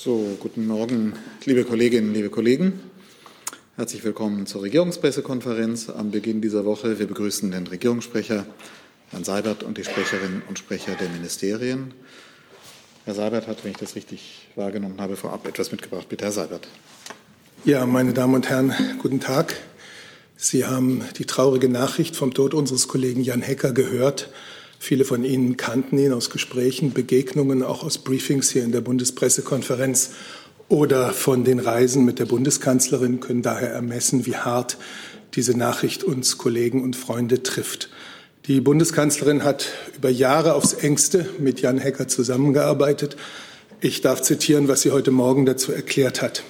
So, guten Morgen, liebe Kolleginnen, liebe Kollegen. Herzlich willkommen zur Regierungspressekonferenz am Beginn dieser Woche. Wir begrüßen den Regierungssprecher, Herrn Seibert, und die Sprecherinnen und Sprecher der Ministerien. Herr Seibert hat, wenn ich das richtig wahrgenommen habe, vorab etwas mitgebracht. Bitte, Herr Seibert. Ja, meine Damen und Herren, guten Tag. Sie haben die traurige Nachricht vom Tod unseres Kollegen Jan Hecker gehört. Viele von Ihnen kannten ihn aus Gesprächen, Begegnungen, auch aus Briefings hier in der Bundespressekonferenz oder von den Reisen mit der Bundeskanzlerin, können daher ermessen, wie hart diese Nachricht uns Kollegen und Freunde trifft. Die Bundeskanzlerin hat über Jahre aufs engste mit Jan Hecker zusammengearbeitet. Ich darf zitieren, was sie heute Morgen dazu erklärt hat.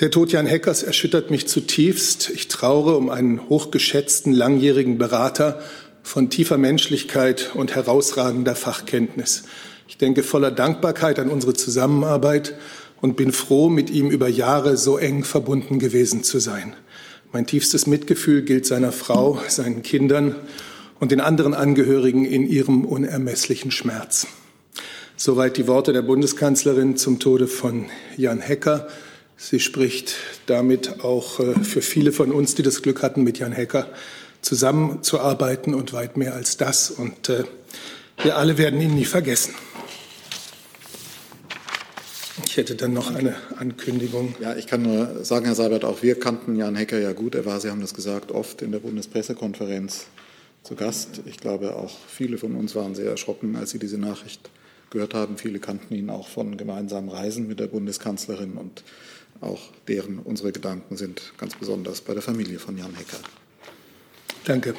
Der Tod Jan Heckers erschüttert mich zutiefst. Ich traure um einen hochgeschätzten langjährigen Berater von tiefer Menschlichkeit und herausragender Fachkenntnis. Ich denke voller Dankbarkeit an unsere Zusammenarbeit und bin froh, mit ihm über Jahre so eng verbunden gewesen zu sein. Mein tiefstes Mitgefühl gilt seiner Frau, seinen Kindern und den anderen Angehörigen in ihrem unermesslichen Schmerz. Soweit die Worte der Bundeskanzlerin zum Tode von Jan Hecker. Sie spricht damit auch äh, für viele von uns, die das Glück hatten, mit Jan Hecker zusammenzuarbeiten und weit mehr als das. Und äh, wir alle werden ihn nie vergessen. Ich hätte dann noch eine Ankündigung. Ja, ich kann nur sagen, Herr Seibert, auch wir kannten Jan Hecker ja gut. Er war, Sie haben das gesagt, oft in der Bundespressekonferenz zu Gast. Ich glaube, auch viele von uns waren sehr erschrocken, als sie diese Nachricht gehört haben. Viele kannten ihn auch von gemeinsamen Reisen mit der Bundeskanzlerin und auch deren unsere Gedanken sind ganz besonders bei der Familie von Jan Hecker. Danke.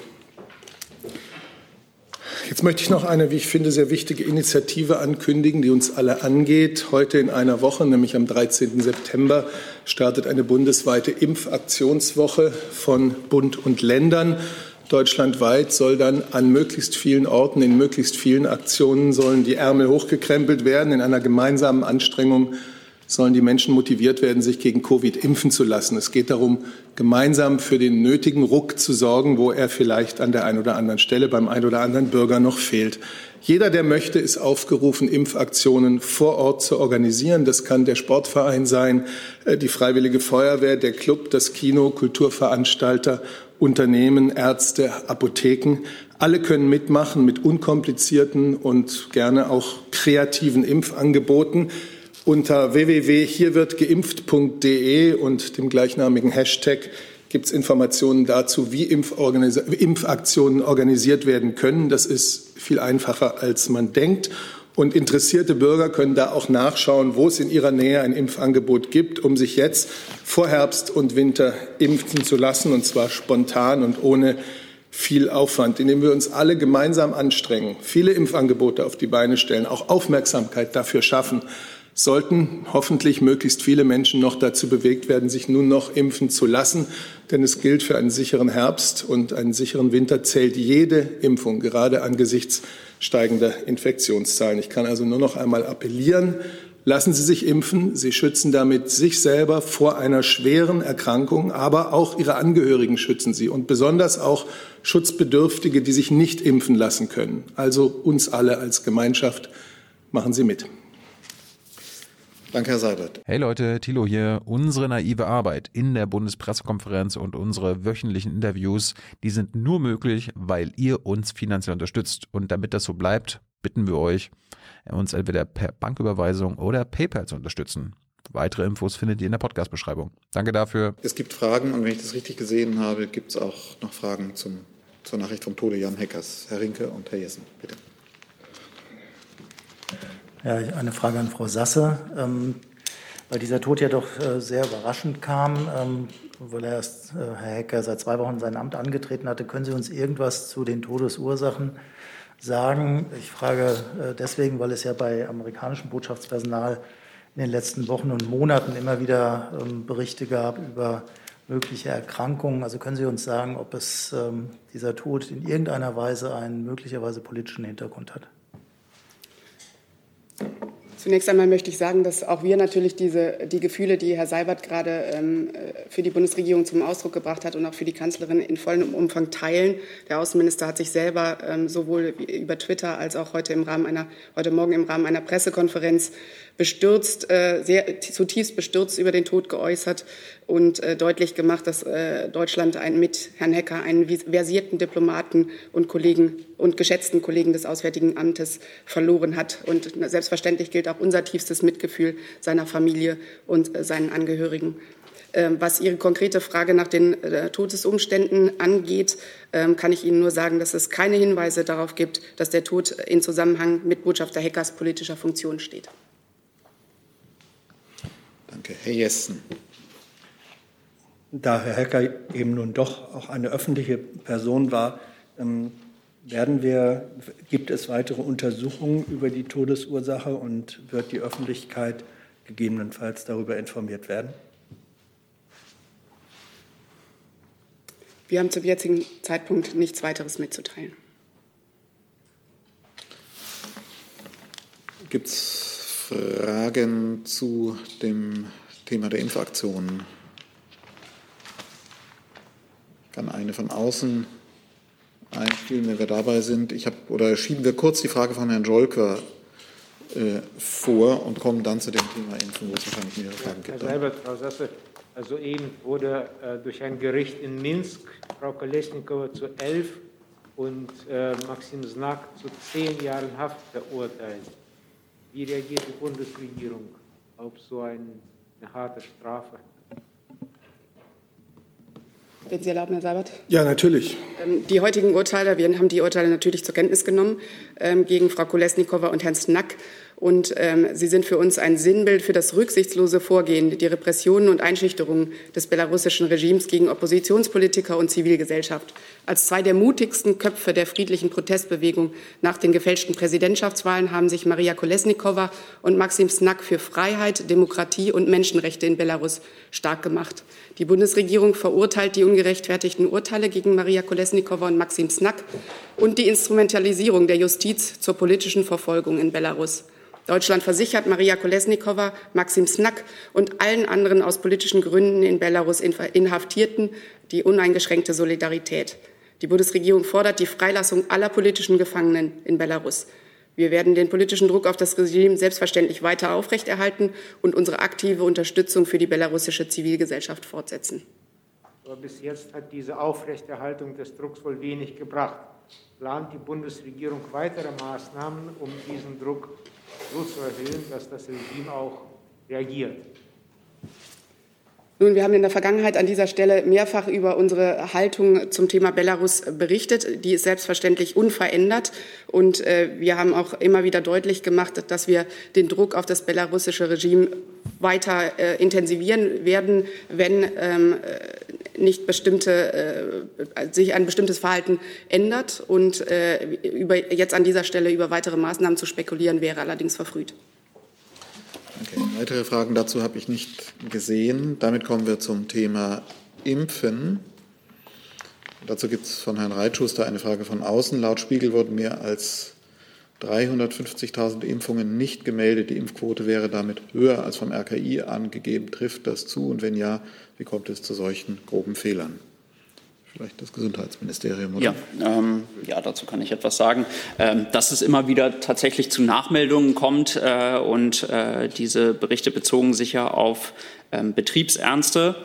Jetzt möchte ich noch eine, wie ich finde, sehr wichtige Initiative ankündigen, die uns alle angeht. Heute in einer Woche, nämlich am 13. September, startet eine bundesweite Impfaktionswoche von Bund und Ländern. Deutschlandweit soll dann an möglichst vielen Orten, in möglichst vielen Aktionen sollen die Ärmel hochgekrempelt werden in einer gemeinsamen Anstrengung sollen die Menschen motiviert werden, sich gegen Covid impfen zu lassen. Es geht darum, gemeinsam für den nötigen Ruck zu sorgen, wo er vielleicht an der einen oder anderen Stelle beim einen oder anderen Bürger noch fehlt. Jeder, der möchte, ist aufgerufen, Impfaktionen vor Ort zu organisieren. Das kann der Sportverein sein, äh, die Freiwillige Feuerwehr, der Club, das Kino, Kulturveranstalter, Unternehmen, Ärzte, Apotheken. Alle können mitmachen mit unkomplizierten und gerne auch kreativen Impfangeboten. Unter www.hierwirdgeimpft.de und dem gleichnamigen Hashtag gibt es Informationen dazu, wie Impfaktionen organisiert werden können. Das ist viel einfacher, als man denkt. Und interessierte Bürger können da auch nachschauen, wo es in ihrer Nähe ein Impfangebot gibt, um sich jetzt vor Herbst und Winter impfen zu lassen, und zwar spontan und ohne viel Aufwand, indem wir uns alle gemeinsam anstrengen, viele Impfangebote auf die Beine stellen, auch Aufmerksamkeit dafür schaffen, sollten hoffentlich möglichst viele Menschen noch dazu bewegt werden, sich nun noch impfen zu lassen. Denn es gilt für einen sicheren Herbst und einen sicheren Winter zählt jede Impfung, gerade angesichts steigender Infektionszahlen. Ich kann also nur noch einmal appellieren, lassen Sie sich impfen. Sie schützen damit sich selber vor einer schweren Erkrankung, aber auch Ihre Angehörigen schützen Sie und besonders auch Schutzbedürftige, die sich nicht impfen lassen können. Also uns alle als Gemeinschaft machen Sie mit. Danke, Herr Seibert. Hey Leute, Thilo hier. Unsere naive Arbeit in der Bundespressekonferenz und unsere wöchentlichen Interviews, die sind nur möglich, weil ihr uns finanziell unterstützt. Und damit das so bleibt, bitten wir euch, uns entweder per Banküberweisung oder PayPal zu unterstützen. Weitere Infos findet ihr in der Podcast-Beschreibung. Danke dafür. Es gibt Fragen und wenn ich das richtig gesehen habe, gibt es auch noch Fragen zum, zur Nachricht vom Tode Jan Heckers. Herr Rinke und Herr Jessen, bitte. Ja, eine Frage an Frau Sasse. Ähm, weil dieser Tod ja doch äh, sehr überraschend kam, ähm, weil er erst, äh, Herr Hecker, seit zwei Wochen sein Amt angetreten hatte. Können Sie uns irgendwas zu den Todesursachen sagen? Ich frage äh, deswegen, weil es ja bei amerikanischem Botschaftspersonal in den letzten Wochen und Monaten immer wieder ähm, Berichte gab über mögliche Erkrankungen. Also können Sie uns sagen, ob es ähm, dieser Tod in irgendeiner Weise einen möglicherweise politischen Hintergrund hat? Zunächst einmal möchte ich sagen, dass auch wir natürlich diese, die Gefühle, die Herr Seibert gerade ähm, für die Bundesregierung zum Ausdruck gebracht hat und auch für die Kanzlerin in vollem Umfang teilen. Der Außenminister hat sich selber ähm, sowohl über Twitter als auch heute im Rahmen einer, heute Morgen im Rahmen einer Pressekonferenz bestürzt, äh, sehr zutiefst bestürzt über den Tod geäußert und äh, deutlich gemacht, dass äh, Deutschland ein, mit Herrn Hecker einen versierten Diplomaten und Kollegen und geschätzten Kollegen des Auswärtigen Amtes verloren hat. Und selbstverständlich gilt auch unser tiefstes Mitgefühl seiner Familie und seinen Angehörigen. Ähm, was Ihre konkrete Frage nach den Todesumständen angeht, ähm, kann ich Ihnen nur sagen, dass es keine Hinweise darauf gibt, dass der Tod in Zusammenhang mit Botschafter Heckers politischer Funktion steht. Danke. Herr Jessen. Da Herr Hecker eben nun doch auch eine öffentliche Person war, ähm, werden wir, gibt es weitere Untersuchungen über die Todesursache und wird die Öffentlichkeit gegebenenfalls darüber informiert werden? Wir haben zum jetzigen Zeitpunkt nichts weiteres mitzuteilen. Gibt es Fragen zu dem Thema der Impfaktionen? Ich kann eine von außen einspielen, wenn wir dabei sind. Ich habe oder schieben wir kurz die Frage von Herrn Jolker äh, vor und kommen dann zu dem Thema Impfen, wo es wahrscheinlich mehrere Fragen gibt. Herr Seibert, Frau Sasse, also eben wurde äh, durch ein Gericht in Minsk Frau Kolesnikova zu elf und äh, Maxim Znak zu zehn Jahren Haft verurteilt. Wie reagiert die Bundesregierung auf so eine harte Strafe? Wenn Sie erlauben, Herr Seibert? Ja, natürlich. Ähm, die heutigen Urteile, wir haben die Urteile natürlich zur Kenntnis genommen ähm, gegen Frau Kolesnikova und Herrn Snack. Und ähm, sie sind für uns ein Sinnbild für das rücksichtslose Vorgehen, die Repressionen und Einschüchterungen des belarussischen Regimes gegen Oppositionspolitiker und Zivilgesellschaft. Als zwei der mutigsten Köpfe der friedlichen Protestbewegung nach den gefälschten Präsidentschaftswahlen haben sich Maria Kolesnikova und Maxim Snack für Freiheit, Demokratie und Menschenrechte in Belarus stark gemacht. Die Bundesregierung verurteilt die ungerechtfertigten Urteile gegen Maria Kolesnikova und Maxim Snack und die Instrumentalisierung der Justiz zur politischen Verfolgung in Belarus. Deutschland versichert Maria Kolesnikova, Maxim Snack und allen anderen aus politischen Gründen in Belarus Inhaftierten die uneingeschränkte Solidarität. Die Bundesregierung fordert die Freilassung aller politischen Gefangenen in Belarus. Wir werden den politischen Druck auf das Regime selbstverständlich weiter aufrechterhalten und unsere aktive Unterstützung für die belarussische Zivilgesellschaft fortsetzen. Aber bis jetzt hat diese Aufrechterhaltung des Drucks wohl wenig gebracht. Plant die Bundesregierung weitere Maßnahmen, um diesen Druck so zu erhöhen, dass das Regime auch reagiert. Nun, wir haben in der Vergangenheit an dieser Stelle mehrfach über unsere Haltung zum Thema Belarus berichtet. Die ist selbstverständlich unverändert. Und äh, wir haben auch immer wieder deutlich gemacht, dass wir den Druck auf das belarussische Regime weiter äh, intensivieren werden, wenn ähm, äh, nicht bestimmte, äh, sich ein bestimmtes Verhalten ändert. Und äh, über, jetzt an dieser Stelle über weitere Maßnahmen zu spekulieren, wäre allerdings verfrüht. Okay, weitere Fragen dazu habe ich nicht gesehen. Damit kommen wir zum Thema Impfen. Dazu gibt es von Herrn Reitschuster eine Frage von außen. Laut Spiegel wurden mehr als 350.000 Impfungen nicht gemeldet. Die Impfquote wäre damit höher als vom RKI angegeben. Trifft das zu? Und wenn ja, wie kommt es zu solchen groben Fehlern? Vielleicht das Gesundheitsministerium, oder? Ja, ähm, ja, dazu kann ich etwas sagen. Ähm, dass es immer wieder tatsächlich zu Nachmeldungen kommt äh, und äh, diese Berichte bezogen sich ja auf ähm, Betriebsernste.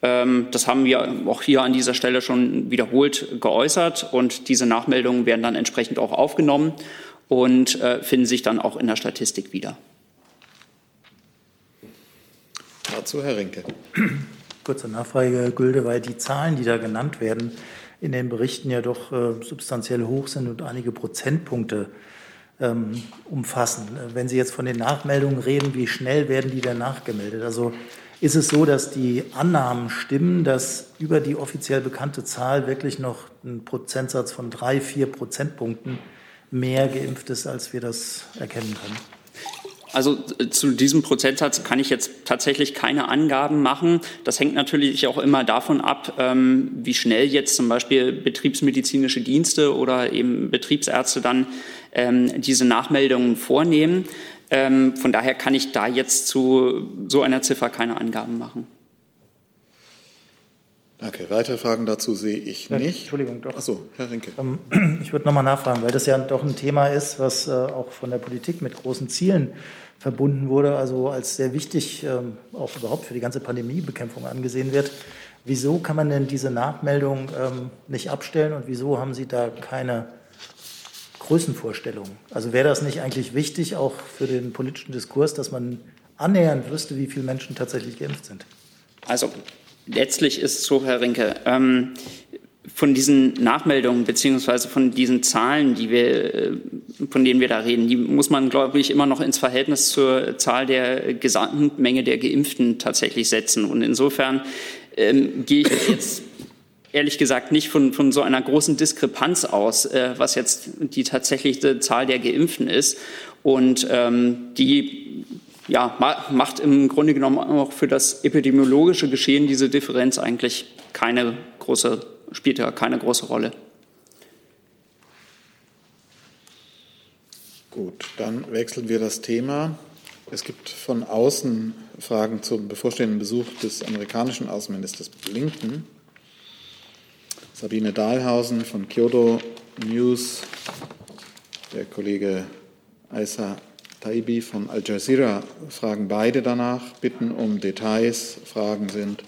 Ähm, das haben wir auch hier an dieser Stelle schon wiederholt geäußert und diese Nachmeldungen werden dann entsprechend auch aufgenommen und äh, finden sich dann auch in der Statistik wieder. Dazu Herr Rinke. Kurze Nachfrage, Herr Gülde, weil die Zahlen, die da genannt werden, in den Berichten ja doch äh, substanziell hoch sind und einige Prozentpunkte ähm, umfassen. Wenn Sie jetzt von den Nachmeldungen reden, wie schnell werden die denn nachgemeldet? Also ist es so, dass die Annahmen stimmen, dass über die offiziell bekannte Zahl wirklich noch ein Prozentsatz von drei, vier Prozentpunkten mehr geimpft ist, als wir das erkennen können? Also äh, zu diesem Prozentsatz kann ich jetzt tatsächlich keine Angaben machen. Das hängt natürlich auch immer davon ab, ähm, wie schnell jetzt zum Beispiel betriebsmedizinische Dienste oder eben Betriebsärzte dann ähm, diese Nachmeldungen vornehmen. Ähm, von daher kann ich da jetzt zu so einer Ziffer keine Angaben machen. Danke. Weitere Fragen dazu sehe ich nicht. Entschuldigung, doch. Achso, Herr Rinke. Ähm, ich würde nochmal nachfragen, weil das ja doch ein Thema ist, was äh, auch von der Politik mit großen Zielen verbunden wurde, also als sehr wichtig ähm, auch überhaupt für die ganze Pandemiebekämpfung angesehen wird. Wieso kann man denn diese Nachmeldung ähm, nicht abstellen und wieso haben Sie da keine Größenvorstellung? Also wäre das nicht eigentlich wichtig, auch für den politischen Diskurs, dass man annähernd wüsste, wie viele Menschen tatsächlich geimpft sind? Also letztlich ist es so, Herr Rinke, ähm, von diesen Nachmeldungen beziehungsweise von diesen Zahlen, die wir, äh, von denen wir da reden, die muss man, glaube ich, immer noch ins Verhältnis zur Zahl der gesamten Menge der Geimpften tatsächlich setzen. Und insofern ähm, gehe ich jetzt ehrlich gesagt nicht von, von so einer großen Diskrepanz aus, äh, was jetzt die tatsächliche Zahl der Geimpften ist. Und ähm, die ja, macht im Grunde genommen auch für das epidemiologische Geschehen diese Differenz eigentlich keine große, spielt ja keine große Rolle. Gut, dann wechseln wir das Thema. Es gibt von außen Fragen zum bevorstehenden Besuch des amerikanischen Außenministers Blinken. Sabine Dahlhausen von Kyoto News, der Kollege Aisa Taibi von Al Jazeera fragen beide danach, bitten um Details. Fragen sind,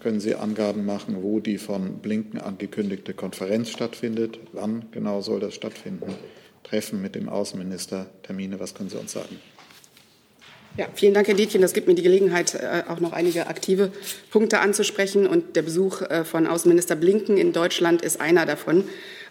können Sie Angaben machen, wo die von Blinken angekündigte Konferenz stattfindet? Wann genau soll das stattfinden? Treffen mit dem Außenminister, Termine, was können Sie uns sagen? Ja, vielen Dank, Herr Dietjen. Das gibt mir die Gelegenheit, äh, auch noch einige aktive Punkte anzusprechen. Und der Besuch äh, von Außenminister Blinken in Deutschland ist einer davon.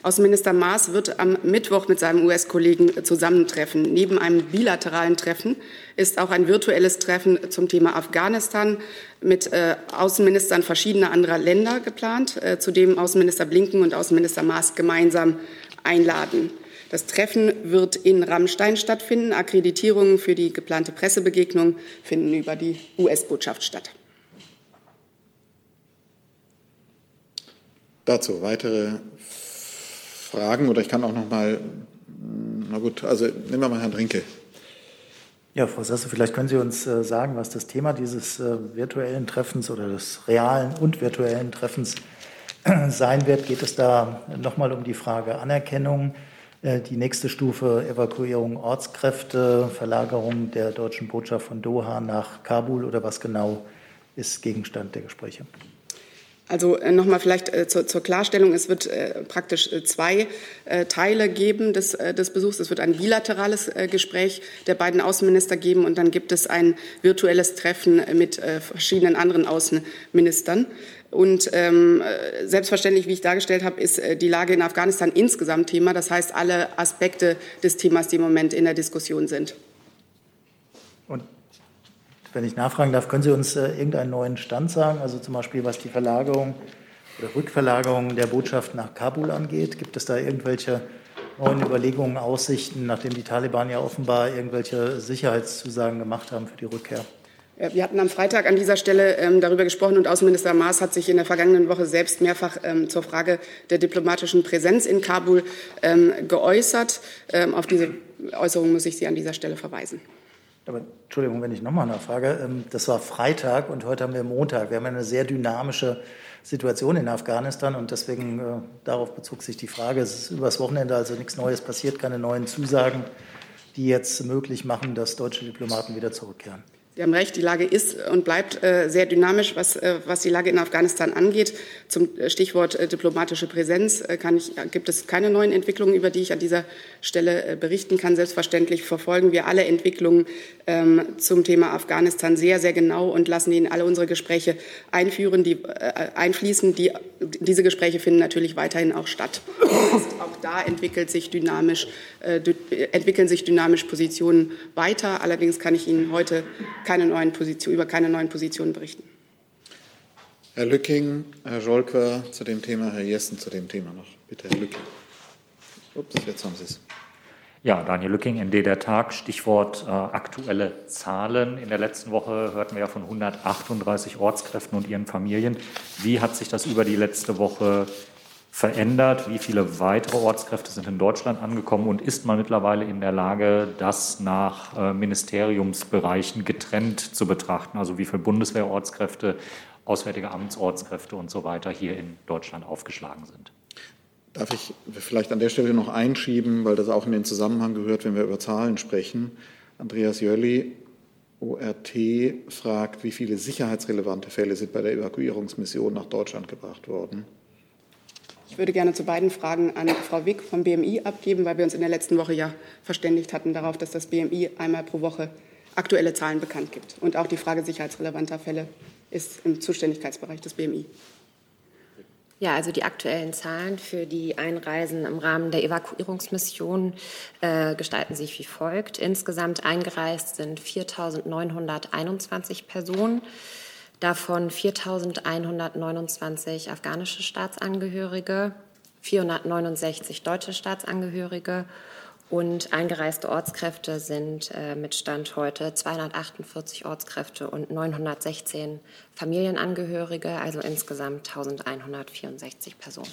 Außenminister Maas wird am Mittwoch mit seinem US-Kollegen zusammentreffen. Neben einem bilateralen Treffen ist auch ein virtuelles Treffen zum Thema Afghanistan mit äh, Außenministern verschiedener anderer Länder geplant, zu dem Außenminister Blinken und Außenminister Maas gemeinsam einladen. Das Treffen wird in Rammstein stattfinden. Akkreditierungen für die geplante Pressebegegnung finden über die US-Botschaft statt. Dazu weitere Fragen oder ich kann auch noch mal, na gut, also nehmen wir mal Herrn Rinke. Ja, Frau Sasse, vielleicht können Sie uns äh, sagen, was das Thema dieses äh, virtuellen Treffens oder des realen und virtuellen Treffens äh, sein wird. Geht es da nochmal um die Frage Anerkennung? Äh, die nächste Stufe Evakuierung Ortskräfte, Verlagerung der deutschen Botschaft von Doha nach Kabul oder was genau ist Gegenstand der Gespräche? Also äh, nochmal vielleicht äh, zur, zur, Klarstellung, es wird äh, praktisch zwei Teile geben des, des, Besuchs. Es wird ein bilaterales Gespräch der beiden Außenminister geben und dann gibt es ein virtuelles Treffen mit verschiedenen anderen Außenministern. Und ähm, selbstverständlich, wie ich dargestellt habe, ist die Lage in Afghanistan insgesamt Thema. Das heißt, alle Aspekte des Themas, die im Moment in der Diskussion sind. Und wenn ich nachfragen darf, können Sie uns äh, irgendeinen neuen Stand sagen? Also zum Beispiel, was die Verlagerung oder Rückverlagerung der Botschaft nach Kabul angeht. Gibt es da irgendwelche neuen Überlegungen, Aussichten, nachdem die Taliban ja offenbar irgendwelche Sicherheitszusagen gemacht haben für die Rückkehr? Wir hatten am Freitag an dieser Stelle ähm, darüber gesprochen und Außenminister Maas hat sich in der vergangenen Woche selbst mehrfach ähm, zur Frage der diplomatischen Präsenz in Kabul ähm, geäußert. Ähm, auf diese Äußerung muss ich Sie an dieser Stelle verweisen. Aber Entschuldigung, wenn ich nochmal nachfrage. Ähm, das war Freitag und heute haben wir Montag. Wir haben eine sehr dynamische Situation in Afghanistan und deswegen äh, darauf bezog sich die Frage. Es ist übers Wochenende also nichts Neues passiert, keine neuen Zusagen, die jetzt möglich machen, dass deutsche Diplomaten wieder zurückkehren. Sie haben recht, die Lage ist und bleibt äh, sehr dynamisch, was, äh, was die Lage in Afghanistan angeht. Zum äh, Stichwort diplomatische Präsenz ich, gibt es keine neuen Entwicklungen, über die ich an dieser Stelle berichten kann. Selbstverständlich verfolgen wir alle Entwicklungen ähm, zum Thema Afghanistan sehr, sehr genau und lassen Ihnen alle unsere Gespräche einführen, die, einfließen. Die, diese Gespräche finden natürlich weiterhin auch statt. auch da entwickelt sich dynamisch, entwickeln sich dynamisch Positionen weiter. Allerdings kann ich Ihnen heute keine neuen Position, über keine neuen Positionen berichten. Herr Lücking, Herr Scholker zu dem Thema, Herr Jessen zu dem Thema noch. Bitte, Herr Lücking. Ups, jetzt haben Sie es. Ja, Daniel Lücking, ND der Tag, Stichwort äh, aktuelle Zahlen. In der letzten Woche hörten wir ja von 138 Ortskräften und ihren Familien. Wie hat sich das über die letzte Woche verändert? Wie viele weitere Ortskräfte sind in Deutschland angekommen? Und ist man mittlerweile in der Lage, das nach äh, Ministeriumsbereichen getrennt zu betrachten? Also wie viele Bundeswehrortskräfte, Auswärtige Amtsortskräfte und so weiter hier in Deutschland aufgeschlagen sind? Darf ich vielleicht an der Stelle noch einschieben, weil das auch in den Zusammenhang gehört, wenn wir über Zahlen sprechen. Andreas Jölli, ORT, fragt, wie viele sicherheitsrelevante Fälle sind bei der Evakuierungsmission nach Deutschland gebracht worden? Ich würde gerne zu beiden Fragen an Frau Wick vom BMI abgeben, weil wir uns in der letzten Woche ja verständigt hatten darauf, dass das BMI einmal pro Woche aktuelle Zahlen bekannt gibt. Und auch die Frage sicherheitsrelevanter Fälle ist im Zuständigkeitsbereich des BMI. Ja, also die aktuellen Zahlen für die Einreisen im Rahmen der Evakuierungsmission äh, gestalten sich wie folgt. Insgesamt eingereist sind 4.921 Personen davon 4.129 afghanische Staatsangehörige, 469 deutsche Staatsangehörige und eingereiste Ortskräfte sind äh, mit Stand heute 248 Ortskräfte und 916 Familienangehörige, also insgesamt 1164 Personen.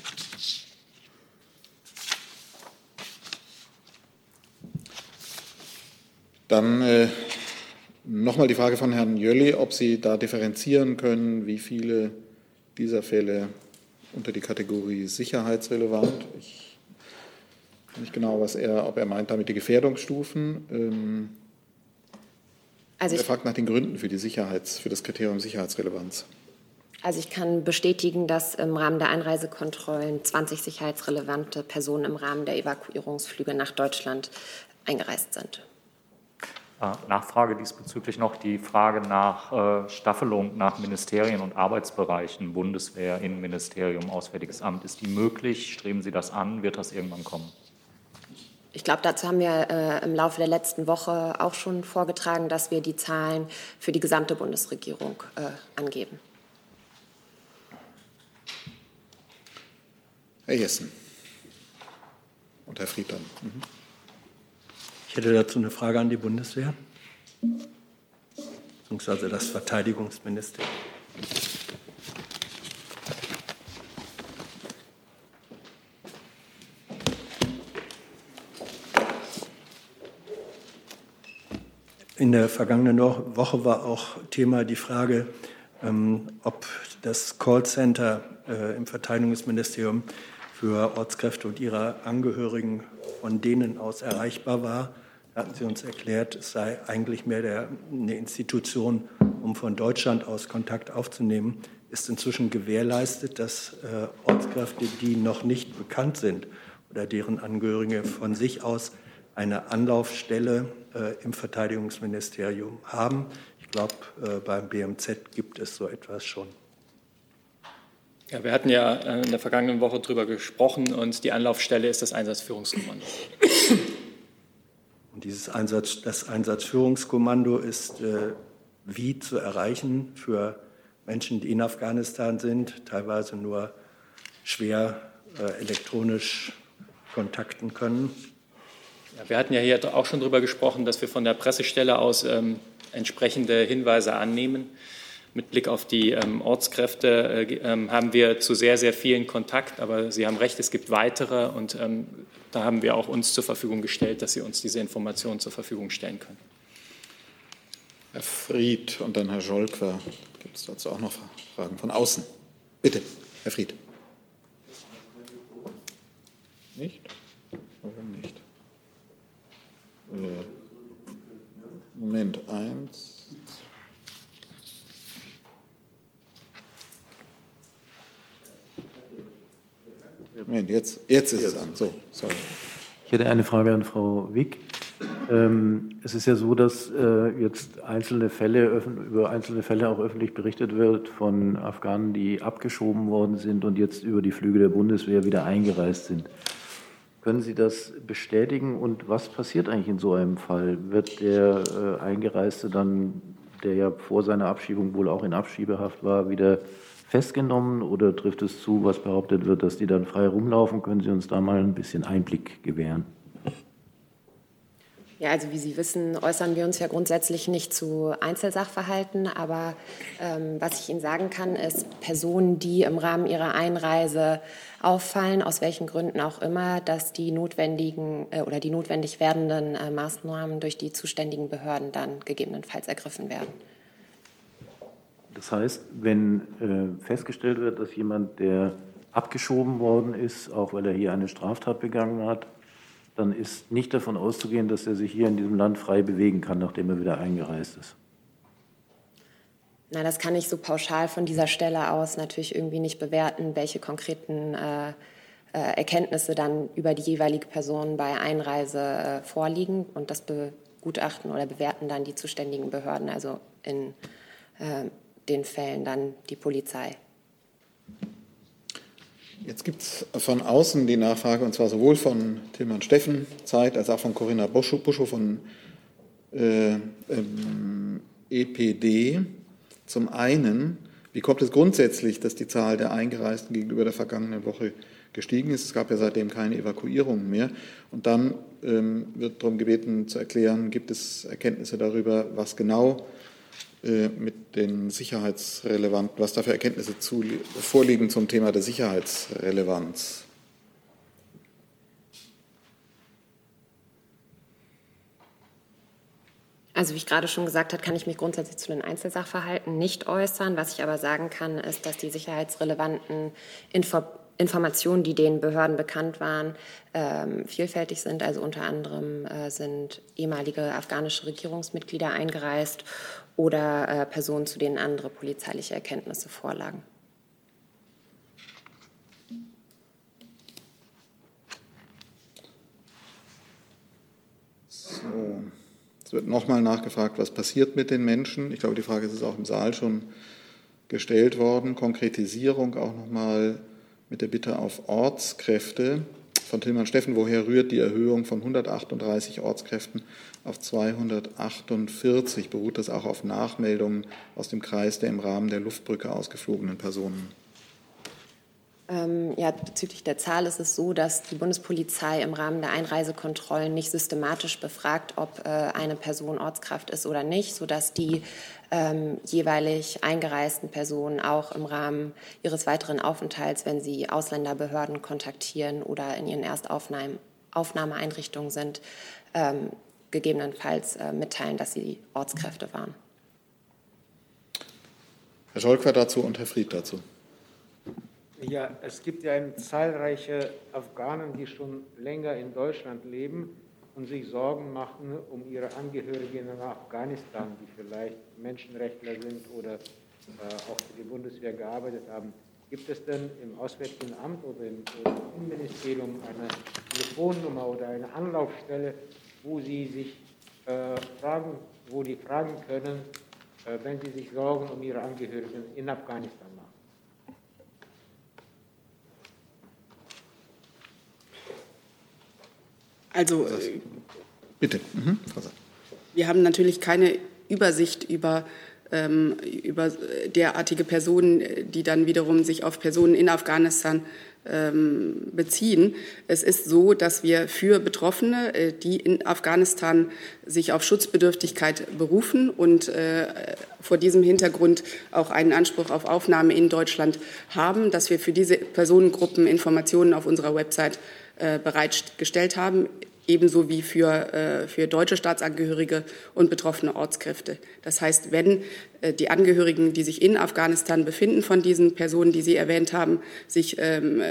Dann äh, Nochmal die Frage von Herrn Jölli, ob Sie da differenzieren können, wie viele dieser Fälle unter die Kategorie sicherheitsrelevant. Ich weiß nicht genau, was er, ob er meint damit die Gefährdungsstufen. Ähm, also er fragt nach den Gründen für, die Sicherheits, für das Kriterium Sicherheitsrelevanz. Also ich kann bestätigen, dass im Rahmen der Einreisekontrollen 20 sicherheitsrelevante Personen im Rahmen der Evakuierungsflüge nach Deutschland eingereist sind. Äh, Nachfrage diesbezüglich noch die Frage nach äh, Staffelung nach Ministerien und Arbeitsbereichen, Bundeswehr, Innenministerium, Auswärtiges Amt. Ist die möglich? Streben Sie das an? Wird das irgendwann kommen? Ich glaube, dazu haben wir äh, im Laufe der letzten Woche auch schon vorgetragen, dass wir die Zahlen für die gesamte Bundesregierung äh, angeben. Herr Jessen und Herr Friedland. Mhm. Ich hätte dazu eine Frage an die Bundeswehr, beziehungsweise das Verteidigungsministerium. In der vergangenen Woche war auch Thema die Frage, ähm, ob das Callcenter äh, im Verteidigungsministerium für Ortskräfte und ihre Angehörigen von denen aus erreichbar war hatten Sie uns erklärt, es sei eigentlich mehr der, eine Institution, um von Deutschland aus Kontakt aufzunehmen. Ist inzwischen gewährleistet, dass äh, Ortskräfte, die noch nicht bekannt sind oder deren Angehörige von sich aus eine Anlaufstelle äh, im Verteidigungsministerium haben? Ich glaube, äh, beim BMZ gibt es so etwas schon. Ja, wir hatten ja äh, in der vergangenen Woche darüber gesprochen und die Anlaufstelle ist das Einsatzführungskommando. Und dieses Einsatz, das Einsatzführungskommando ist äh, wie zu erreichen für Menschen, die in Afghanistan sind, teilweise nur schwer äh, elektronisch kontakten können. Ja, wir hatten ja hier auch schon darüber gesprochen, dass wir von der Pressestelle aus ähm, entsprechende Hinweise annehmen. Mit Blick auf die ähm, Ortskräfte äh, ähm, haben wir zu sehr, sehr vielen Kontakt. Aber Sie haben recht, es gibt weitere. Und ähm, da haben wir auch uns zur Verfügung gestellt, dass Sie uns diese Informationen zur Verfügung stellen können. Herr Fried und dann Herr Scholker. Gibt es dazu auch noch Fragen von außen? Bitte, Herr Fried. Nicht? Warum nicht? Äh, Moment, eins. Moment, jetzt, jetzt ist es an. So, sorry. Ich hätte eine Frage an Frau Wick. Ähm, es ist ja so, dass äh, jetzt einzelne Fälle, über einzelne Fälle auch öffentlich berichtet wird von Afghanen, die abgeschoben worden sind und jetzt über die Flüge der Bundeswehr wieder eingereist sind. Können Sie das bestätigen und was passiert eigentlich in so einem Fall? Wird der äh, Eingereiste dann, der ja vor seiner Abschiebung wohl auch in Abschiebehaft war, wieder festgenommen oder trifft es zu, was behauptet wird, dass die dann frei rumlaufen? Können Sie uns da mal ein bisschen Einblick gewähren? Ja, also wie Sie wissen, äußern wir uns ja grundsätzlich nicht zu Einzelsachverhalten. Aber ähm, was ich Ihnen sagen kann, ist, Personen, die im Rahmen ihrer Einreise auffallen, aus welchen Gründen auch immer, dass die notwendigen äh, oder die notwendig werdenden äh, Maßnahmen durch die zuständigen Behörden dann gegebenenfalls ergriffen werden. Das heißt, wenn äh, festgestellt wird, dass jemand, der abgeschoben worden ist, auch weil er hier eine Straftat begangen hat, dann ist nicht davon auszugehen, dass er sich hier in diesem Land frei bewegen kann, nachdem er wieder eingereist ist. Na, das kann ich so pauschal von dieser Stelle aus natürlich irgendwie nicht bewerten, welche konkreten äh, äh, Erkenntnisse dann über die jeweilige Person bei Einreise äh, vorliegen. Und das begutachten oder bewerten dann die zuständigen Behörden, also in äh, den Fällen dann die Polizei. Jetzt gibt es von außen die Nachfrage, und zwar sowohl von Tilman Steffen Zeit als auch von Corinna Buschow von äh, ähm, EPD. Zum einen, wie kommt es grundsätzlich, dass die Zahl der Eingereisten gegenüber der vergangenen Woche gestiegen ist? Es gab ja seitdem keine Evakuierungen mehr. Und dann ähm, wird darum gebeten zu erklären, gibt es Erkenntnisse darüber, was genau mit den sicherheitsrelevanten, was da für Erkenntnisse zu, vorliegen zum Thema der Sicherheitsrelevanz. Also wie ich gerade schon gesagt habe, kann ich mich grundsätzlich zu den Einzelsachverhalten nicht äußern. Was ich aber sagen kann, ist, dass die sicherheitsrelevanten Info Informationen, die den Behörden bekannt waren, ähm, vielfältig sind. Also unter anderem äh, sind ehemalige afghanische Regierungsmitglieder eingereist oder äh, Personen, zu denen andere polizeiliche Erkenntnisse vorlagen. So. Es wird nochmal nachgefragt, was passiert mit den Menschen. Ich glaube, die Frage ist auch im Saal schon gestellt worden. Konkretisierung auch nochmal mit der Bitte auf Ortskräfte von Tilman Steffen, woher rührt die Erhöhung von 138 Ortskräften auf 248? Beruht das auch auf Nachmeldungen aus dem Kreis der im Rahmen der Luftbrücke ausgeflogenen Personen? Ähm, ja, bezüglich der Zahl ist es so, dass die Bundespolizei im Rahmen der Einreisekontrollen nicht systematisch befragt, ob äh, eine Person Ortskraft ist oder nicht, sodass die ähm, jeweilig eingereisten Personen auch im Rahmen ihres weiteren Aufenthalts, wenn sie Ausländerbehörden kontaktieren oder in ihren Erstaufnahmeeinrichtungen sind, ähm, gegebenenfalls äh, mitteilen, dass sie Ortskräfte waren. Herr Scholker dazu und Herr Fried dazu. Ja, es gibt ja zahlreiche Afghanen, die schon länger in Deutschland leben und sich Sorgen machen um ihre Angehörigen in Afghanistan, die vielleicht Menschenrechtler sind oder äh, auch für die Bundeswehr gearbeitet haben. Gibt es denn im Auswärtigen Amt oder im Innenministerium eine Telefonnummer oder eine Anlaufstelle, wo Sie sich äh, fragen, wo die fragen können, äh, wenn Sie sich Sorgen um Ihre Angehörigen in Afghanistan machen? Also, bitte. Mhm. Wir haben natürlich keine Übersicht über, ähm, über derartige Personen, die dann wiederum sich auf Personen in Afghanistan ähm, beziehen. Es ist so, dass wir für Betroffene, äh, die in Afghanistan sich auf Schutzbedürftigkeit berufen und äh, vor diesem Hintergrund auch einen Anspruch auf Aufnahme in Deutschland haben, dass wir für diese Personengruppen Informationen auf unserer Website äh, bereitgestellt haben, ebenso wie für, äh, für deutsche Staatsangehörige und betroffene Ortskräfte. Das heißt, wenn äh, die Angehörigen, die sich in Afghanistan befinden, von diesen Personen, die Sie erwähnt haben, sich ähm,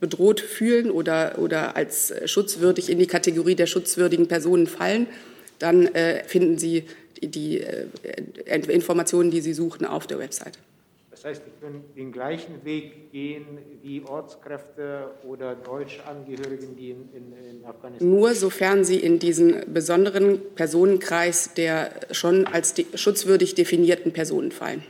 bedroht fühlen oder, oder als schutzwürdig in die Kategorie der schutzwürdigen Personen fallen, dann äh, finden Sie die, äh, Informationen, die Sie suchen, auf der Website. Das heißt, Sie können den gleichen Weg gehen wie Ortskräfte oder deutsche Angehörigen, die in, in, in Afghanistan. Nur sofern Sie in diesen besonderen Personenkreis der schon als de schutzwürdig definierten Personen fallen.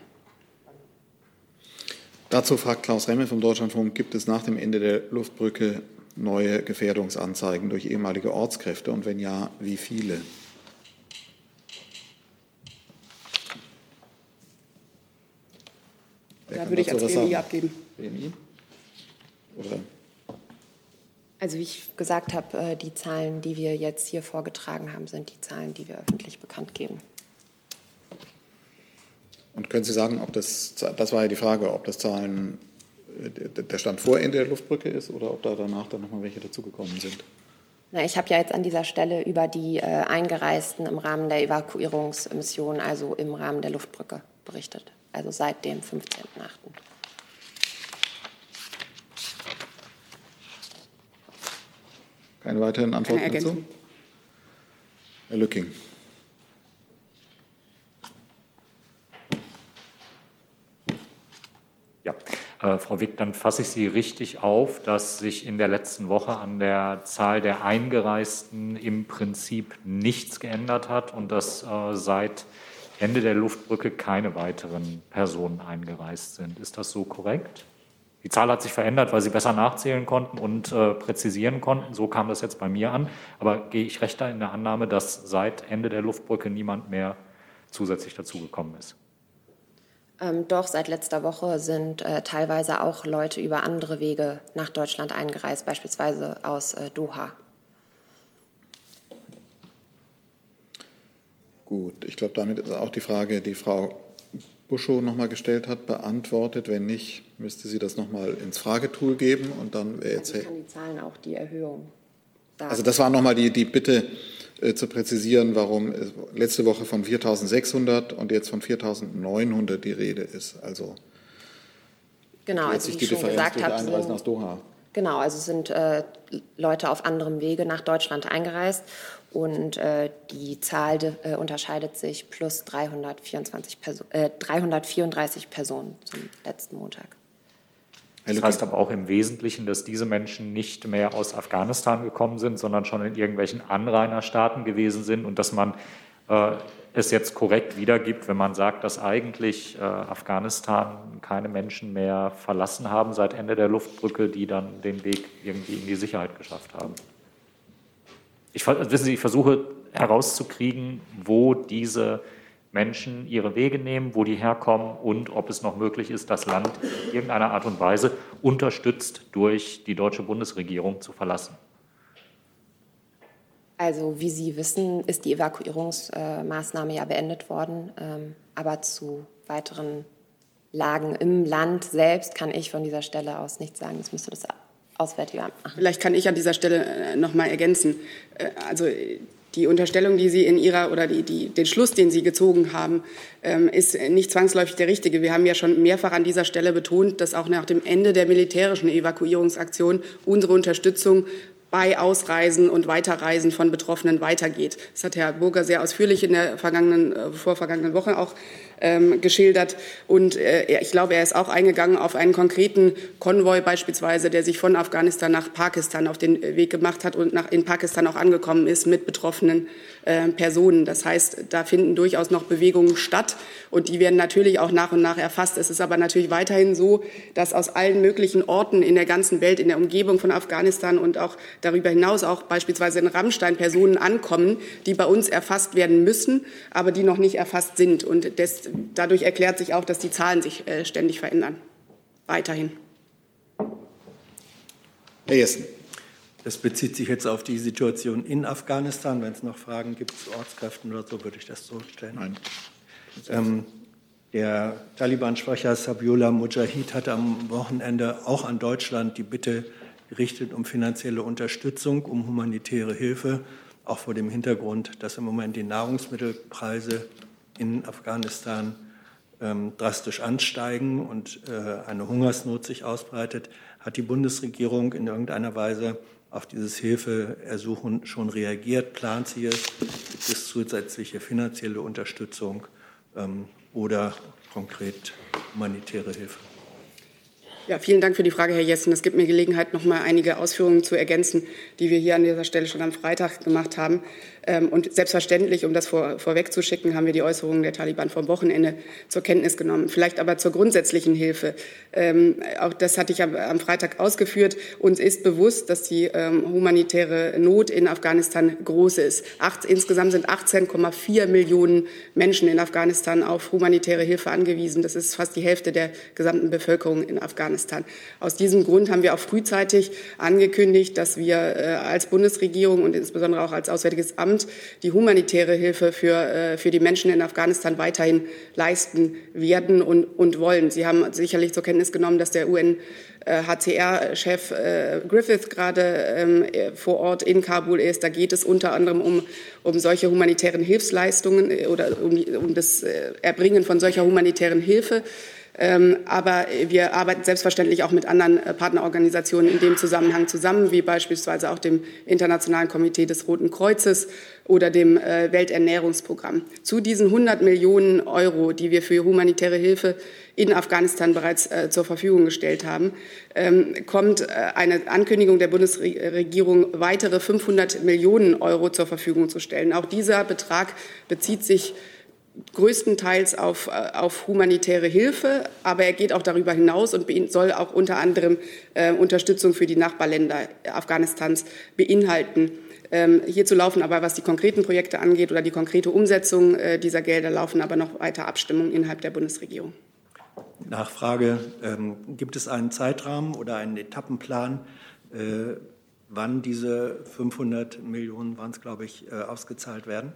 Dazu fragt Klaus Remme vom Deutschlandfunk, gibt es nach dem Ende der Luftbrücke neue Gefährdungsanzeigen durch ehemalige Ortskräfte und wenn ja, wie viele? Wer da würde ich als BMI abgeben. BMI? Oder? Also wie ich gesagt habe, äh, die Zahlen, die wir jetzt hier vorgetragen haben, sind die Zahlen, die wir öffentlich bekannt geben. Und können Sie sagen, ob das, das war ja die Frage, ob das Zahlen äh, der Stand vor Ende der Luftbrücke ist oder ob da danach dann nochmal welche dazugekommen sind? Na, ich habe ja jetzt an dieser Stelle über die äh, Eingereisten im Rahmen der Evakuierungsmission, also im Rahmen der Luftbrücke, berichtet. Also seit dem 15.8. Keine weiteren Antworten dazu? Herr Lücking. Ja, äh, Frau Wick, dann fasse ich Sie richtig auf, dass sich in der letzten Woche an der Zahl der Eingereisten im Prinzip nichts geändert hat und dass äh, seit Ende der Luftbrücke keine weiteren Personen eingereist sind. Ist das so korrekt? Die Zahl hat sich verändert, weil sie besser nachzählen konnten und äh, präzisieren konnten. So kam das jetzt bei mir an. Aber gehe ich recht in der Annahme, dass seit Ende der Luftbrücke niemand mehr zusätzlich dazugekommen ist? Ähm, doch, seit letzter Woche sind äh, teilweise auch Leute über andere Wege nach Deutschland eingereist, beispielsweise aus äh, Doha. Gut, ich glaube, damit ist auch die Frage, die Frau Buschow nochmal gestellt hat, beantwortet. Wenn nicht, müsste sie das nochmal ins Fragetool geben und dann wäre jetzt. Ich kann die Zahlen auch die Erhöhung. Sagen. Also das war nochmal die, die Bitte äh, zu präzisieren, warum letzte Woche von 4.600 und jetzt von 4.900 die Rede ist. Also genau, also wie ich schon gesagt habe, Einreisen aus Doha. Genau, also sind äh, Leute auf anderem Wege nach Deutschland eingereist und äh, die Zahl äh, unterscheidet sich plus 324 Perso 334 äh, Personen zum letzten Montag. Das heißt aber auch im Wesentlichen, dass diese Menschen nicht mehr aus Afghanistan gekommen sind, sondern schon in irgendwelchen Anrainerstaaten gewesen sind und dass man äh, es jetzt korrekt wiedergibt, wenn man sagt, dass eigentlich äh, Afghanistan keine Menschen mehr verlassen haben seit Ende der Luftbrücke, die dann den Weg irgendwie in die Sicherheit geschafft haben. Ich, wissen Sie, ich versuche herauszukriegen, wo diese Menschen ihre Wege nehmen, wo die herkommen und ob es noch möglich ist, das Land in irgendeiner Art und Weise unterstützt durch die deutsche Bundesregierung zu verlassen. Also wie Sie wissen, ist die Evakuierungsmaßnahme ja beendet worden, ähm, aber zu weiteren Lagen im Land selbst kann ich von dieser Stelle aus nichts sagen. Das müsste das Auswärtige Amt machen. Vielleicht kann ich an dieser Stelle äh, noch mal ergänzen. Äh, also die Unterstellung, die Sie in Ihrer oder die, die, den Schluss, den Sie gezogen haben, ähm, ist nicht zwangsläufig der richtige. Wir haben ja schon mehrfach an dieser Stelle betont, dass auch nach dem Ende der militärischen Evakuierungsaktion unsere Unterstützung bei Ausreisen und Weiterreisen von Betroffenen weitergeht. Das hat Herr Burger sehr ausführlich in der vergangenen, äh, vorvergangenen Woche auch ähm, geschildert. Und äh, ich glaube, er ist auch eingegangen auf einen konkreten Konvoi beispielsweise, der sich von Afghanistan nach Pakistan auf den Weg gemacht hat und nach, in Pakistan auch angekommen ist mit betroffenen äh, Personen. Das heißt, da finden durchaus noch Bewegungen statt und die werden natürlich auch nach und nach erfasst. Es ist aber natürlich weiterhin so, dass aus allen möglichen Orten in der ganzen Welt, in der Umgebung von Afghanistan und auch darüber hinaus auch beispielsweise in Rammstein Personen ankommen, die bei uns erfasst werden müssen, aber die noch nicht erfasst sind. Und des, dadurch erklärt sich auch, dass die Zahlen sich äh, ständig verändern. Weiterhin. Herr Jessen. Das bezieht sich jetzt auf die Situation in Afghanistan. Wenn es noch Fragen gibt zu Ortskräften oder so, würde ich das so stellen. Nein. Ähm, der Taliban-Sprecher Sabiullah Mujahid hatte am Wochenende auch an Deutschland die Bitte gerichtet um finanzielle Unterstützung, um humanitäre Hilfe, auch vor dem Hintergrund, dass im Moment die Nahrungsmittelpreise in Afghanistan ähm, drastisch ansteigen und äh, eine Hungersnot sich ausbreitet, hat die Bundesregierung in irgendeiner Weise auf dieses Hilfeersuchen schon reagiert? Plant sie es? Gibt es zusätzliche finanzielle Unterstützung ähm, oder konkret humanitäre Hilfe? Ja, vielen Dank für die Frage, Herr Jessen. Das gibt mir Gelegenheit, noch mal einige Ausführungen zu ergänzen, die wir hier an dieser Stelle schon am Freitag gemacht haben. Ähm, und selbstverständlich, um das vor, vorwegzuschicken, haben wir die Äußerungen der Taliban vom Wochenende zur Kenntnis genommen. Vielleicht aber zur grundsätzlichen Hilfe. Ähm, auch das hatte ich am, Freitag ausgeführt. Uns ist bewusst, dass die ähm, humanitäre Not in Afghanistan groß ist. Acht, insgesamt sind 18,4 Millionen Menschen in Afghanistan auf humanitäre Hilfe angewiesen. Das ist fast die Hälfte der gesamten Bevölkerung in Afghanistan. Afghanistan. Aus diesem Grund haben wir auch frühzeitig angekündigt, dass wir äh, als Bundesregierung und insbesondere auch als Auswärtiges Amt die humanitäre Hilfe für, äh, für die Menschen in Afghanistan weiterhin leisten werden und, und wollen. Sie haben sicherlich zur Kenntnis genommen, dass der UN HCR-Chef äh, Griffith gerade ähm, vor Ort in Kabul ist. Da geht es unter anderem um, um solche humanitären Hilfsleistungen oder um, um das Erbringen von solcher humanitären Hilfe. Ähm, aber wir arbeiten selbstverständlich auch mit anderen Partnerorganisationen in dem Zusammenhang zusammen, wie beispielsweise auch dem Internationalen Komitee des Roten Kreuzes oder dem Welternährungsprogramm. Zu diesen 100 Millionen Euro, die wir für humanitäre Hilfe in Afghanistan bereits äh, zur Verfügung gestellt haben, ähm, kommt äh, eine Ankündigung der Bundesregierung, weitere 500 Millionen Euro zur Verfügung zu stellen. Auch dieser Betrag bezieht sich größtenteils auf, äh, auf humanitäre Hilfe, aber er geht auch darüber hinaus und soll auch unter anderem äh, Unterstützung für die Nachbarländer Afghanistans beinhalten. Ähm, hierzu laufen aber, was die konkreten Projekte angeht oder die konkrete Umsetzung äh, dieser Gelder, laufen aber noch weiter Abstimmungen innerhalb der Bundesregierung. Nachfrage, ähm, gibt es einen Zeitrahmen oder einen Etappenplan, äh, wann diese 500 Millionen, waren es glaube ich, äh, ausgezahlt werden?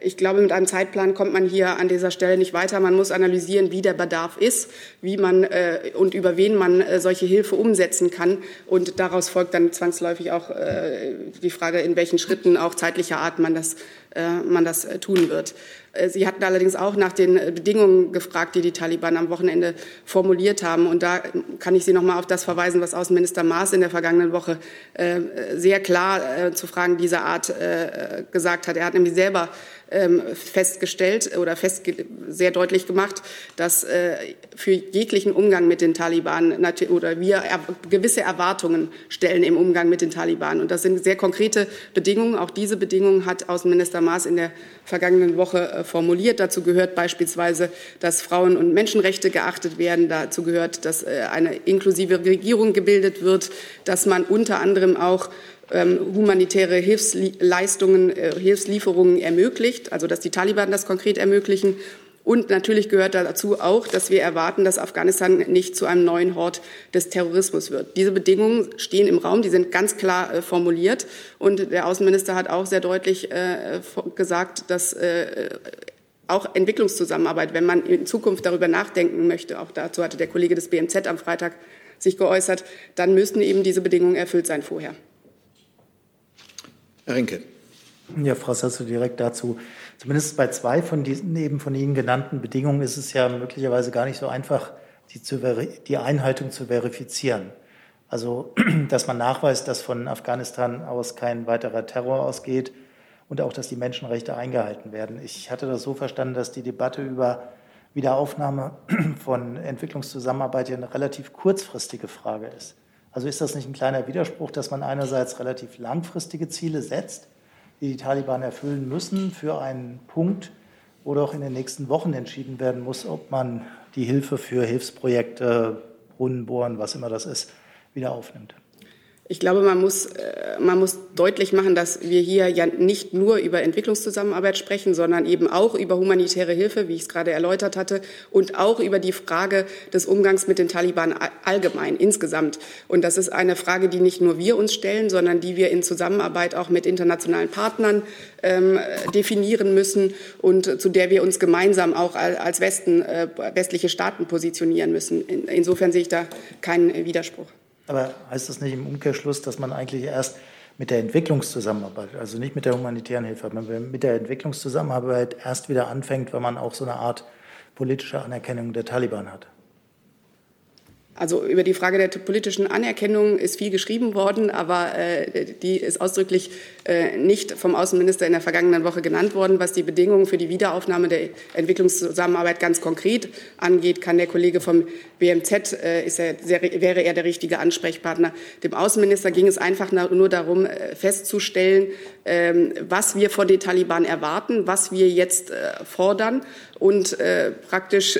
Ich glaube, mit einem Zeitplan kommt man hier an dieser Stelle nicht weiter. Man muss analysieren, wie der Bedarf ist, wie man äh, und über wen man äh, solche Hilfe umsetzen kann. Und daraus folgt dann zwangsläufig auch äh, die Frage, in welchen Schritten auch zeitlicher Art man das, äh, man das äh, tun wird. Äh, Sie hatten allerdings auch nach den Bedingungen gefragt, die die Taliban am Wochenende formuliert haben. Und da kann ich Sie noch mal auf das verweisen, was Außenminister Maas in der vergangenen Woche sehr klar zu Fragen dieser Art gesagt hat. Er hat nämlich selber festgestellt oder fest, sehr deutlich gemacht, dass für jeglichen Umgang mit den Taliban oder wir gewisse Erwartungen stellen im Umgang mit den Taliban. Und das sind sehr konkrete Bedingungen. Auch diese Bedingungen hat Außenminister Maas in der vergangenen Woche formuliert. Dazu gehört beispielsweise, dass Frauen- und Menschenrechte geachtet werden. Dazu gehört, dass äh, eine inklusive Regierung gebildet wird, dass man unter anderem auch ähm, humanitäre Hilfsleistungen, äh, Hilfslieferungen ermöglicht, also dass die Taliban das konkret ermöglichen. Und natürlich gehört dazu auch, dass wir erwarten, dass Afghanistan nicht zu einem neuen Hort des Terrorismus wird. Diese Bedingungen stehen im Raum, die sind ganz klar äh, formuliert. Und der Außenminister hat auch sehr deutlich äh, gesagt, dass auch Entwicklungszusammenarbeit, wenn man in Zukunft darüber nachdenken möchte, auch dazu hatte der Kollege des BMZ am Freitag sich geäußert, dann müssten eben diese Bedingungen erfüllt sein vorher. Herr Rinke. Ja, Frau Sasse, direkt dazu. Zumindest bei zwei von diesen eben von Ihnen genannten Bedingungen ist es ja möglicherweise gar nicht so einfach, die, zu, die Einhaltung zu verifizieren. Also, dass man nachweist, dass von Afghanistan aus kein weiterer Terror ausgeht und auch, dass die Menschenrechte eingehalten werden. Ich hatte das so verstanden, dass die Debatte über Wiederaufnahme von Entwicklungszusammenarbeit ja eine relativ kurzfristige Frage ist. Also ist das nicht ein kleiner Widerspruch, dass man einerseits relativ langfristige Ziele setzt, die die Taliban erfüllen müssen für einen Punkt, wo doch in den nächsten Wochen entschieden werden muss, ob man die Hilfe für Hilfsprojekte, Brunnen bohren, was immer das ist, wieder aufnimmt. Ich glaube, man muss, äh, man muss deutlich machen, dass wir hier ja nicht nur über Entwicklungszusammenarbeit sprechen, sondern eben auch über humanitäre Hilfe, wie ich es gerade erläutert hatte, und auch über die Frage des Umgangs mit den Taliban allgemein, insgesamt. Und das ist eine Frage, die nicht nur wir uns stellen, sondern die wir in Zusammenarbeit auch mit internationalen Partnern ähm, definieren müssen und zu der wir uns gemeinsam auch als Westen, äh, westliche Staaten positionieren müssen. In, insofern sehe ich da keinen Widerspruch. Aber heißt das nicht im Umkehrschluss, dass man eigentlich erst mit der Entwicklungszusammenarbeit, also nicht mit der humanitären Hilfe, man mit der Entwicklungszusammenarbeit erst wieder anfängt, wenn man auch so eine Art politische Anerkennung der Taliban hat? Also über die Frage der politischen Anerkennung ist viel geschrieben worden, aber äh, die ist ausdrücklich nicht vom Außenminister in der vergangenen Woche genannt worden. Was die Bedingungen für die Wiederaufnahme der Entwicklungszusammenarbeit ganz konkret angeht, kann der Kollege vom BMZ, äh, ist er, wäre er der richtige Ansprechpartner. Dem Außenminister ging es einfach nur darum, äh, festzustellen, ähm, was wir von den Taliban erwarten, was wir jetzt äh, fordern und äh, praktisch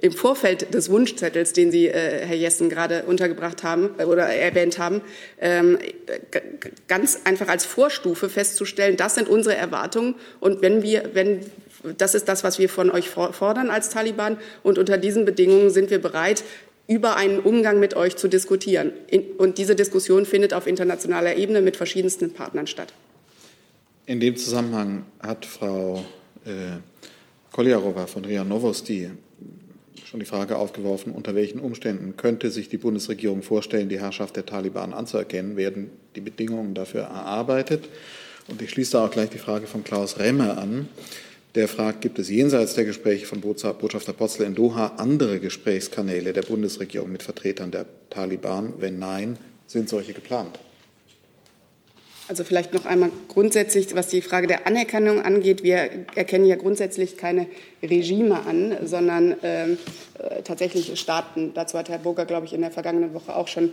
im Vorfeld des Wunschzettels, den Sie, äh, Herr Jessen, gerade untergebracht haben äh, oder erwähnt haben, ähm, ganz einfach als Vorstufe festzustellen, das sind unsere Erwartungen. Und wenn wir, wenn das ist das, was wir von euch fordern als Taliban. Und unter diesen Bedingungen sind wir bereit, über einen Umgang mit euch zu diskutieren. Und diese Diskussion findet auf internationaler Ebene mit verschiedensten Partnern statt. In dem Zusammenhang hat Frau äh, Koljarova von RIA Novosti schon die Frage aufgeworfen, unter welchen Umständen könnte sich die Bundesregierung vorstellen, die Herrschaft der Taliban anzuerkennen? Werden die Bedingungen dafür erarbeitet? Und ich schließe da auch gleich die Frage von Klaus Remme an. Der fragt, gibt es jenseits der Gespräche von Botschafter Potzel in Doha andere Gesprächskanäle der Bundesregierung mit Vertretern der Taliban? Wenn nein, sind solche geplant? Also vielleicht noch einmal grundsätzlich, was die Frage der Anerkennung angeht. Wir erkennen ja grundsätzlich keine Regime an, sondern ähm, äh, tatsächlich Staaten. Dazu hat Herr Burger, glaube ich, in der vergangenen Woche auch schon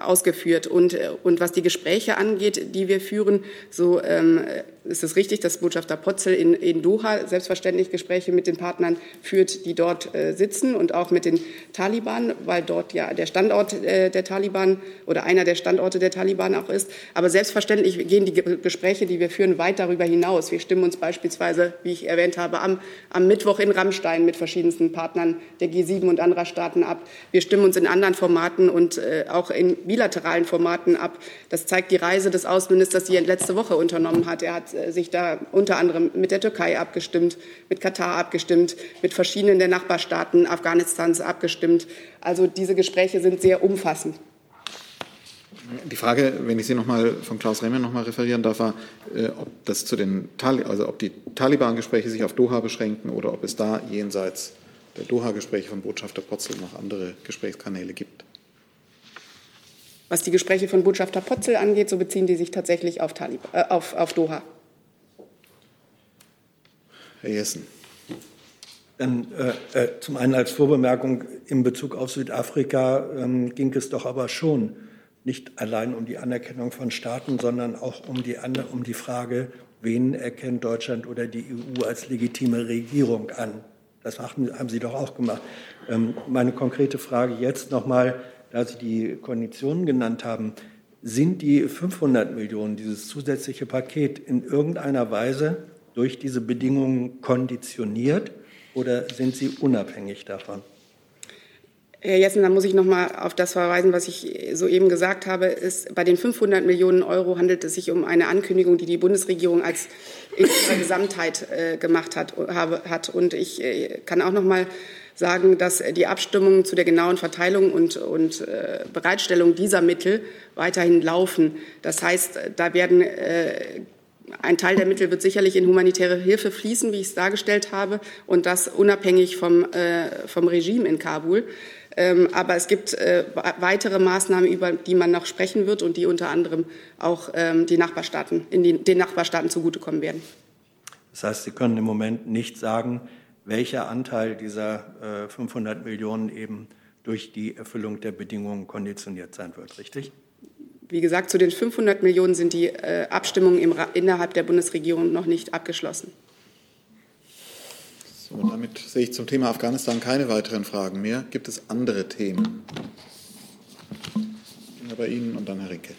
ausgeführt. Und, äh, und was die Gespräche angeht, die wir führen, so ähm, ist es richtig, dass Botschafter Potzel in, in Doha selbstverständlich Gespräche mit den Partnern führt, die dort äh, sitzen und auch mit den Taliban, weil dort ja der Standort äh, der Taliban oder einer der Standorte der Taliban auch ist. Aber selbstverständlich gehen die Gespräche, die wir führen, weit darüber hinaus. Wir stimmen uns beispielsweise, wie ich erwähnt habe, am, am Mittwoch in Rammstein mit verschiedensten Partnern der G7 und anderer Staaten ab. Wir stimmen uns in anderen Formaten und äh, auch in bilateralen Formaten ab. Das zeigt die Reise des Außenministers, die er letzte Woche unternommen hat. Er hat äh, sich da unter anderem mit der Türkei abgestimmt, mit Katar abgestimmt, mit verschiedenen der Nachbarstaaten Afghanistans abgestimmt. Also diese Gespräche sind sehr umfassend. Die Frage, wenn ich Sie noch mal von Klaus Remmer noch mal referieren darf, war, äh, ob das zu den Tali also ob die Taliban-Gespräche sich auf Doha beschränken oder ob es da jenseits der Doha-Gespräche von Botschafter Potzel noch andere Gesprächskanäle gibt. Was die Gespräche von Botschafter Potzel angeht, so beziehen die sich tatsächlich auf, Talib äh, auf, auf Doha. Herr Jessen. Dann, äh, äh, zum einen als Vorbemerkung in Bezug auf Südafrika ähm, ging es doch aber schon nicht allein um die Anerkennung von Staaten, sondern auch um die, um die Frage, wen erkennt Deutschland oder die EU als legitime Regierung an. Das haben Sie doch auch gemacht. Ähm, meine konkrete Frage jetzt nochmal, da Sie die Konditionen genannt haben, sind die 500 Millionen, dieses zusätzliche Paket, in irgendeiner Weise durch diese Bedingungen konditioniert oder sind sie unabhängig davon? Herr Jessen, da muss ich noch mal auf das verweisen, was ich soeben gesagt habe. Ist, bei den 500 Millionen Euro handelt es sich um eine Ankündigung, die die Bundesregierung als in ihrer Gesamtheit äh, gemacht hat, habe, hat. Und ich äh, kann auch noch mal sagen, dass die Abstimmungen zu der genauen Verteilung und, und äh, Bereitstellung dieser Mittel weiterhin laufen. Das heißt, da werden äh, ein Teil der Mittel wird sicherlich in humanitäre Hilfe fließen, wie ich es dargestellt habe, und das unabhängig vom, äh, vom Regime in Kabul. Ähm, aber es gibt äh, weitere Maßnahmen, über die man noch sprechen wird und die unter anderem auch ähm, die Nachbarstaaten, in die, den Nachbarstaaten zugutekommen werden. Das heißt, Sie können im Moment nicht sagen, welcher Anteil dieser äh, 500 Millionen eben durch die Erfüllung der Bedingungen konditioniert sein wird, richtig? Wie gesagt, zu den 500 Millionen sind die äh, Abstimmungen im, innerhalb der Bundesregierung noch nicht abgeschlossen. So, damit sehe ich zum Thema Afghanistan keine weiteren Fragen mehr. Gibt es andere Themen? Bei Ihnen und dann Herr Rinke.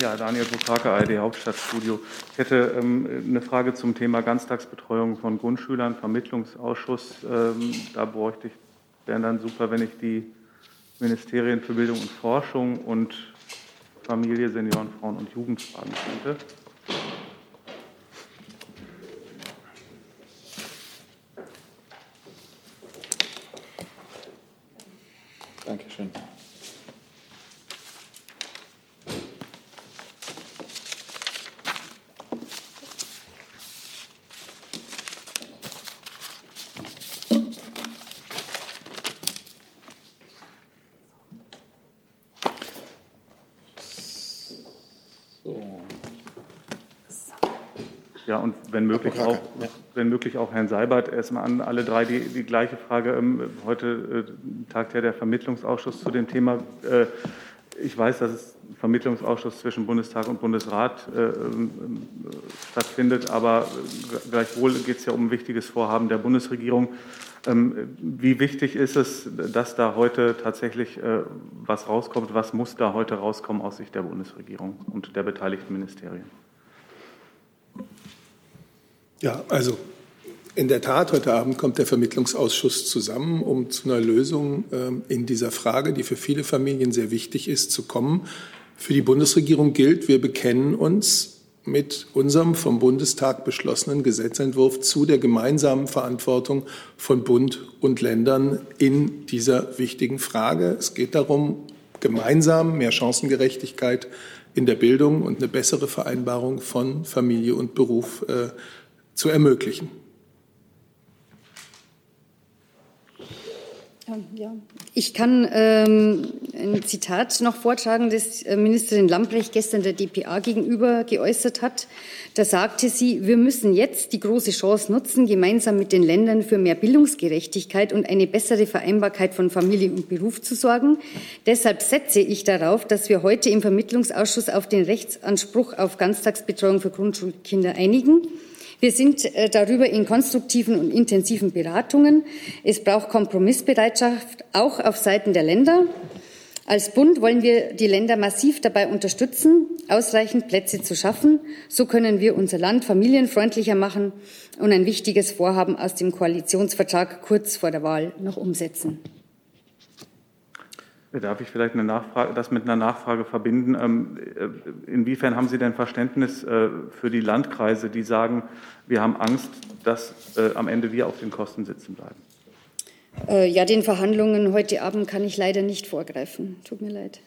Ja, Daniel Bukake, ARD Hauptstadtstudio. Ich hätte ähm, eine Frage zum Thema Ganztagsbetreuung von Grundschülern, Vermittlungsausschuss. Ähm, da bräuchte ich, wären dann super, wenn ich die Ministerien für Bildung und Forschung und Familie, Senioren, Frauen und Jugend fragen könnte. Dankeschön. Ja, und wenn möglich auch, wenn möglich auch Herrn Seibert erstmal an alle drei die, die gleiche Frage. Ähm, heute äh, tagt ja der Vermittlungsausschuss zu dem Thema. Äh, ich weiß, dass es Vermittlungsausschuss zwischen Bundestag und Bundesrat äh, ähm, stattfindet, aber gleichwohl geht es ja um ein wichtiges Vorhaben der Bundesregierung. Ähm, wie wichtig ist es, dass da heute tatsächlich was rauskommt? Was muss da heute rauskommen aus Sicht der Bundesregierung und der beteiligten Ministerien? Ja, also in der Tat, heute Abend kommt der Vermittlungsausschuss zusammen, um zu einer Lösung ähm, in dieser Frage, die für viele Familien sehr wichtig ist, zu kommen. Für die Bundesregierung gilt, wir bekennen uns mit unserem vom Bundestag beschlossenen Gesetzentwurf zu der gemeinsamen Verantwortung von Bund und Ländern in dieser wichtigen Frage. Es geht darum, gemeinsam mehr Chancengerechtigkeit in der Bildung und eine bessere Vereinbarung von Familie und Beruf äh, zu ermöglichen. Ja, ich kann ähm, ein Zitat noch vortragen, das äh, Ministerin Lambrecht gestern der DPA gegenüber geäußert hat. Da sagte sie, wir müssen jetzt die große Chance nutzen, gemeinsam mit den Ländern für mehr Bildungsgerechtigkeit und eine bessere Vereinbarkeit von Familie und Beruf zu sorgen. Deshalb setze ich darauf, dass wir heute im Vermittlungsausschuss auf den Rechtsanspruch auf Ganztagsbetreuung für Grundschulkinder einigen. Wir sind äh, darüber in konstruktiven und intensiven Beratungen. Es braucht Kompromissbereitschaft auch auf Seiten der Länder. Als Bund wollen wir die Länder massiv dabei unterstützen, ausreichend Plätze zu schaffen. So können wir unser Land familienfreundlicher machen und ein wichtiges Vorhaben aus dem Koalitionsvertrag kurz vor der Wahl noch umsetzen. Darf ich vielleicht das mit einer Nachfrage verbinden? Ähm, äh, inwiefern haben Sie denn Verständnis äh, für die Landkreise, die sagen, wir haben Angst, dass äh, am Ende wir auf den Kosten sitzen bleiben? Ja, den Verhandlungen heute Abend kann ich leider nicht vorgreifen. Tut mir leid.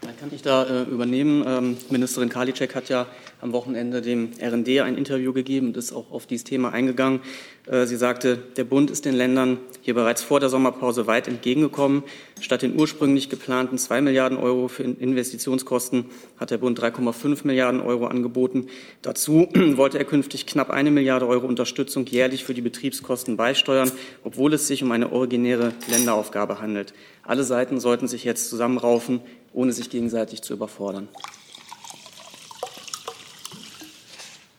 Dann kann ich da äh, übernehmen. Ähm, Ministerin Karliczek hat ja am Wochenende dem RND ein Interview gegeben und ist auch auf dieses Thema eingegangen. Äh, sie sagte, der Bund ist den Ländern hier bereits vor der Sommerpause weit entgegengekommen. Statt den ursprünglich geplanten zwei Milliarden Euro für Investitionskosten hat der Bund 3,5 Milliarden Euro angeboten. Dazu wollte er künftig knapp eine Milliarde Euro Unterstützung jährlich für die Betriebskosten beisteuern, obwohl es sich um eine originäre Länderaufgabe handelt. Alle Seiten sollten sich jetzt zusammenraufen, ohne sich gegenseitig zu überfordern.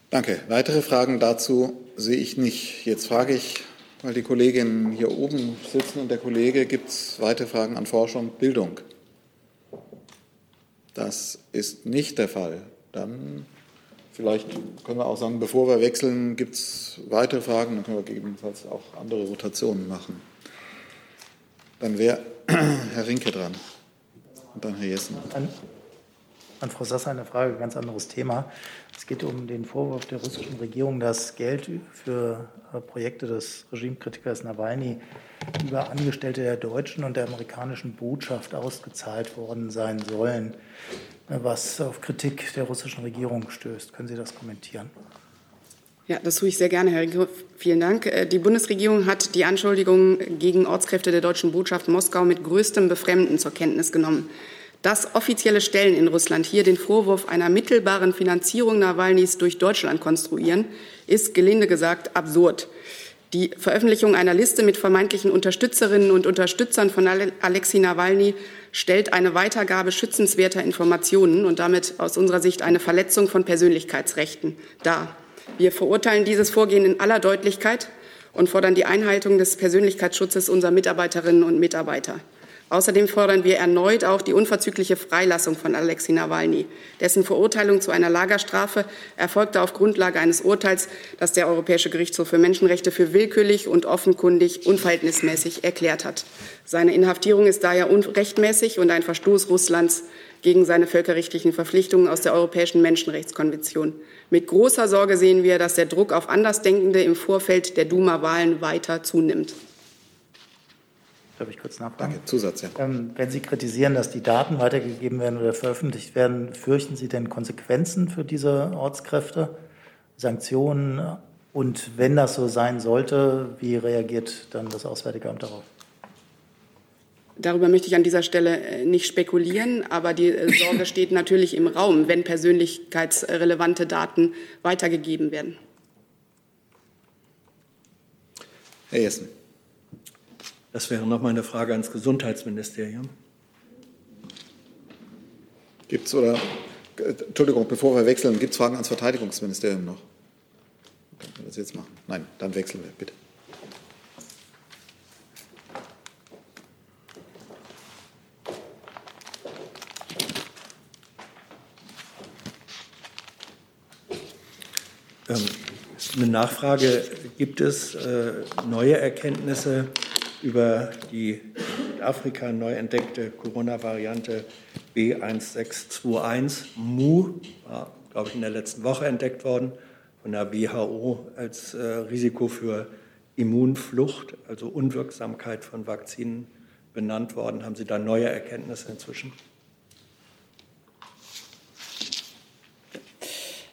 Danke. Weitere Fragen dazu sehe ich nicht. Jetzt frage ich, weil die Kolleginnen hier oben sitzen und der Kollege, gibt es weitere Fragen an Forschung und Bildung? Das ist nicht der Fall. Dann vielleicht können wir auch sagen, bevor wir wechseln, gibt es weitere Fragen, dann können wir gegebenenfalls auch andere Rotationen machen. Dann wäre Herr Rinke dran. Und dann Herr Jessen. An, an Frau Sasser eine Frage, ganz anderes Thema. Es geht um den Vorwurf der russischen Regierung, dass Geld für äh, Projekte des Regimekritikers Nawalny über Angestellte der deutschen und der amerikanischen Botschaft ausgezahlt worden sein sollen, äh, was auf Kritik der russischen Regierung stößt. Können Sie das kommentieren? Ja, das tue ich sehr gerne, Herr Rico. Vielen Dank. Äh, die Bundesregierung hat die Anschuldigungen gegen Ortskräfte der deutschen Botschaft Moskau mit größtem Befremden zur Kenntnis genommen. Dass offizielle Stellen in Russland hier den Vorwurf einer mittelbaren Finanzierung Nawalnys durch Deutschland konstruieren, ist gelinde gesagt absurd. Die Veröffentlichung einer Liste mit vermeintlichen Unterstützerinnen und Unterstützern von Alexei Nawalny stellt eine Weitergabe schützenswerter Informationen und damit aus unserer Sicht eine Verletzung von Persönlichkeitsrechten dar. Wir verurteilen dieses Vorgehen in aller Deutlichkeit und fordern die Einhaltung des Persönlichkeitsschutzes unserer Mitarbeiterinnen und Mitarbeiter. Außerdem fordern wir erneut auch die unverzügliche Freilassung von Alexei Nawalny. Dessen Verurteilung zu einer Lagerstrafe erfolgte auf Grundlage eines Urteils, das der Europäische Gerichtshof für Menschenrechte für willkürlich und offenkundig unverhältnismäßig erklärt hat. Seine Inhaftierung ist daher unrechtmäßig und ein Verstoß Russlands gegen seine völkerrechtlichen Verpflichtungen aus der Europäischen Menschenrechtskonvention. Mit großer Sorge sehen wir, dass der Druck auf Andersdenkende im Vorfeld der Duma-Wahlen weiter zunimmt. Darf ich kurz nachfragen? Danke. Zusatz, ja. Ähm, wenn Sie kritisieren, dass die Daten weitergegeben werden oder veröffentlicht werden, fürchten Sie denn Konsequenzen für diese Ortskräfte, Sanktionen? Und wenn das so sein sollte, wie reagiert dann das Auswärtige Amt darauf? Darüber möchte ich an dieser Stelle äh, nicht spekulieren, aber die äh, Sorge steht natürlich im Raum, wenn persönlichkeitsrelevante Daten weitergegeben werden. Herr Jessen. Das wäre noch mal eine Frage ans Gesundheitsministerium. Gibt es oder, Entschuldigung, bevor wir wechseln, gibt es Fragen ans Verteidigungsministerium noch? Können wir das jetzt machen? Nein, dann wechseln wir, bitte. Eine Nachfrage, gibt es äh, neue Erkenntnisse über die in Südafrika neu entdeckte Corona-Variante B1621 Mu, war, glaube ich, in der letzten Woche entdeckt worden von der WHO als äh, Risiko für Immunflucht, also Unwirksamkeit von Vakzinen benannt worden. Haben Sie da neue Erkenntnisse inzwischen?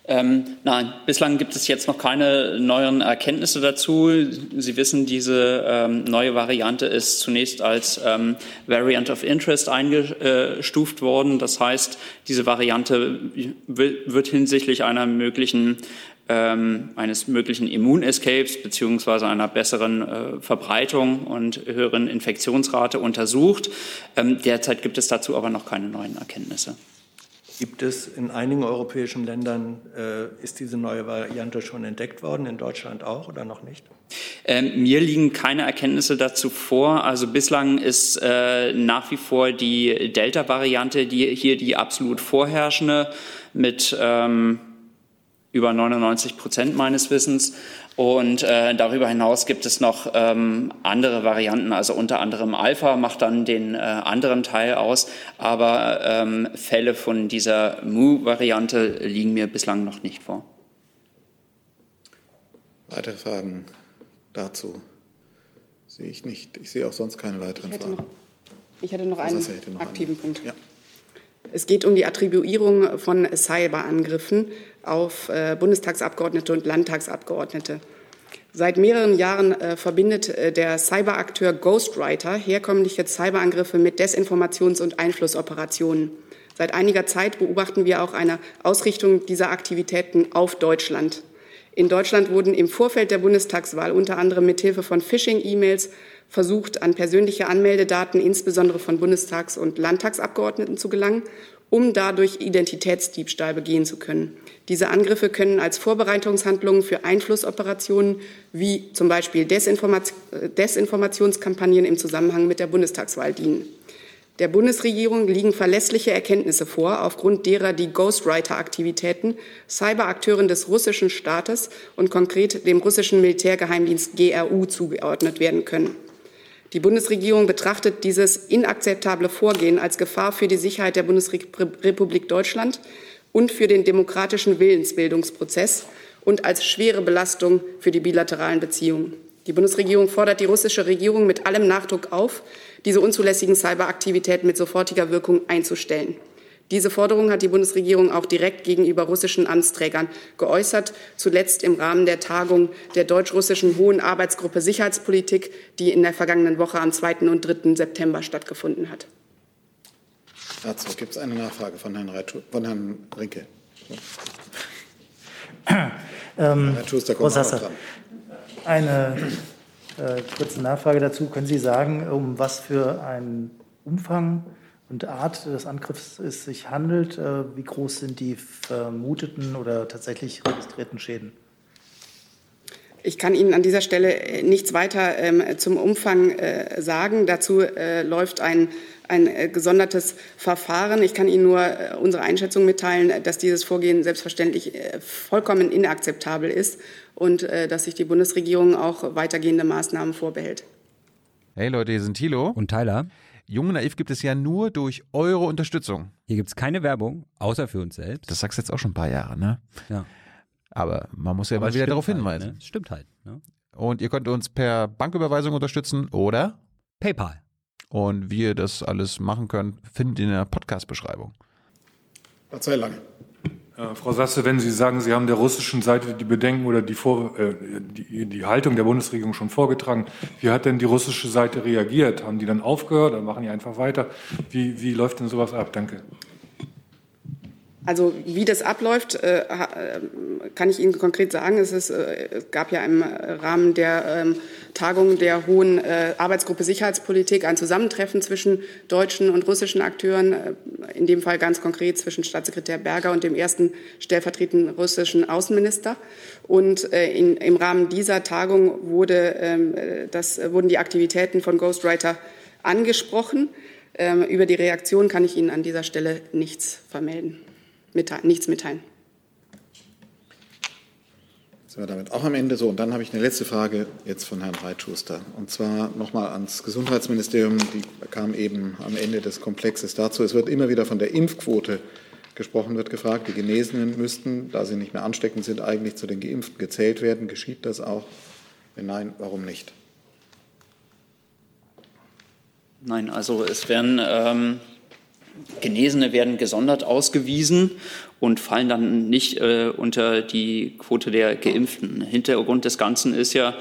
Ähm, nein, bislang gibt es jetzt noch keine neuen Erkenntnisse dazu. Sie wissen, diese ähm, neue Variante ist zunächst als ähm, Variant of Interest eingestuft worden. Das heißt, diese Variante wird hinsichtlich einer möglichen ähm, eines möglichen Immunescapes beziehungsweise einer besseren äh, Verbreitung und höheren Infektionsrate untersucht. Ähm, derzeit gibt es dazu aber noch keine neuen Erkenntnisse. Gibt es in einigen europäischen Ländern, äh, ist diese neue Variante schon entdeckt worden, in Deutschland auch oder noch nicht? Ähm, mir liegen keine Erkenntnisse dazu vor. Also bislang ist äh, nach wie vor die Delta-Variante die hier die absolut vorherrschende mit ähm, über 99 Prozent meines Wissens. Und äh, darüber hinaus gibt es noch ähm, andere Varianten, also unter anderem Alpha macht dann den äh, anderen Teil aus, aber ähm, Fälle von dieser Mu-Variante liegen mir bislang noch nicht vor. Weitere Fragen dazu sehe ich nicht. Ich sehe auch sonst keine weiteren ich Fragen. Noch, ich hätte noch einen noch aktiven einen. Punkt. Ja. Es geht um die Attribuierung von Cyberangriffen auf äh, Bundestagsabgeordnete und Landtagsabgeordnete. Seit mehreren Jahren äh, verbindet äh, der Cyberakteur Ghostwriter herkömmliche Cyberangriffe mit Desinformations- und Einflussoperationen. Seit einiger Zeit beobachten wir auch eine Ausrichtung dieser Aktivitäten auf Deutschland. In Deutschland wurden im Vorfeld der Bundestagswahl unter anderem mithilfe von Phishing-E-Mails versucht, an persönliche Anmeldedaten insbesondere von Bundestags- und Landtagsabgeordneten zu gelangen um dadurch Identitätsdiebstahl begehen zu können. Diese Angriffe können als Vorbereitungshandlungen für Einflussoperationen wie zum Beispiel Desinformationskampagnen im Zusammenhang mit der Bundestagswahl dienen. Der Bundesregierung liegen verlässliche Erkenntnisse vor, aufgrund derer die Ghostwriter-Aktivitäten Cyberakteuren des russischen Staates und konkret dem russischen Militärgeheimdienst GRU zugeordnet werden können. Die Bundesregierung betrachtet dieses inakzeptable Vorgehen als Gefahr für die Sicherheit der Bundesrepublik Deutschland und für den demokratischen Willensbildungsprozess und als schwere Belastung für die bilateralen Beziehungen. Die Bundesregierung fordert die russische Regierung mit allem Nachdruck auf, diese unzulässigen Cyberaktivitäten mit sofortiger Wirkung einzustellen. Diese Forderung hat die Bundesregierung auch direkt gegenüber russischen Amtsträgern geäußert, zuletzt im Rahmen der Tagung der deutsch-russischen Hohen Arbeitsgruppe Sicherheitspolitik, die in der vergangenen Woche am 2. und 3. September stattgefunden hat. Dazu gibt es eine Nachfrage von Herrn, Reitschu von Herrn Rinke. Ähm, Herr Schuster kommt eine äh, kurze Nachfrage dazu. Können Sie sagen, um was für einen Umfang und Art des Angriffs es sich handelt. Äh, wie groß sind die vermuteten oder tatsächlich registrierten Schäden? Ich kann Ihnen an dieser Stelle äh, nichts weiter ähm, zum Umfang äh, sagen. Dazu äh, läuft ein, ein äh, gesondertes Verfahren. Ich kann Ihnen nur äh, unsere Einschätzung mitteilen, dass dieses Vorgehen selbstverständlich vollkommen inakzeptabel ist und dass sich die Bundesregierung auch weitergehende Maßnahmen vorbehält. Hey Leute, hier sind Thilo und Tyler. Jung und Naiv gibt es ja nur durch eure Unterstützung. Hier gibt es keine Werbung, außer für uns selbst. Das sagst du jetzt auch schon ein paar Jahre, ne? Ja. Aber man muss ja Aber mal wieder darauf halt, hinweisen. Ne? Stimmt halt. Ne? Und ihr könnt uns per Banküberweisung unterstützen oder PayPal. Und wie ihr das alles machen könnt, findet ihr in der Podcast-Beschreibung. Sehr lange. Äh, Frau Sasse, wenn Sie sagen, Sie haben der russischen Seite die Bedenken oder die, Vor äh, die, die, Haltung der Bundesregierung schon vorgetragen, wie hat denn die russische Seite reagiert? Haben die dann aufgehört oder machen die einfach weiter? Wie, wie läuft denn sowas ab? Danke. Also wie das abläuft, äh, kann ich Ihnen konkret sagen. Es, ist, äh, es gab ja im Rahmen der ähm, Tagung der Hohen äh, Arbeitsgruppe Sicherheitspolitik ein Zusammentreffen zwischen deutschen und russischen Akteuren, in dem Fall ganz konkret zwischen Staatssekretär Berger und dem ersten stellvertretenden russischen Außenminister. Und in, im Rahmen dieser Tagung wurde, ähm, das, wurden die Aktivitäten von Ghostwriter angesprochen. Ähm, über die Reaktion kann ich Ihnen an dieser Stelle nichts vermelden mitteilen, nichts mitteilen. sind wir damit auch am Ende. So, und dann habe ich eine letzte Frage jetzt von Herrn Reitschuster. Und zwar nochmal ans Gesundheitsministerium. Die kam eben am Ende des Komplexes dazu. Es wird immer wieder von der Impfquote gesprochen, wird gefragt. Die Genesenen müssten, da sie nicht mehr ansteckend sind, eigentlich zu den Geimpften gezählt werden. Geschieht das auch? Wenn nein, warum nicht? Nein, also es werden ähm, Genesene werden gesondert ausgewiesen und fallen dann nicht äh, unter die Quote der Geimpften. Hintergrund des Ganzen ist ja,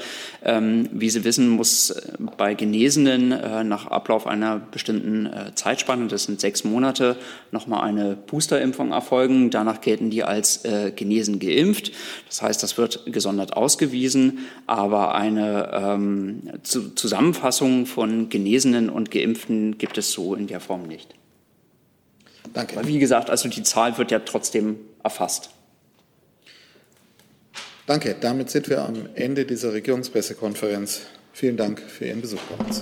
ähm, wie Sie wissen, muss äh, bei Genesenen äh, nach Ablauf einer bestimmten äh, Zeitspanne, das sind sechs Monate, nochmal eine Boosterimpfung erfolgen. Danach gelten die als äh, genesen geimpft. Das heißt, das wird gesondert ausgewiesen, aber eine ähm, Zusammenfassung von Genesenen und Geimpften gibt es so in der Form nicht. Danke. Aber wie gesagt, also die Zahl wird ja trotzdem erfasst. Danke. Damit sind wir am Ende dieser Regierungspressekonferenz. Vielen Dank für Ihren Besuch bei uns.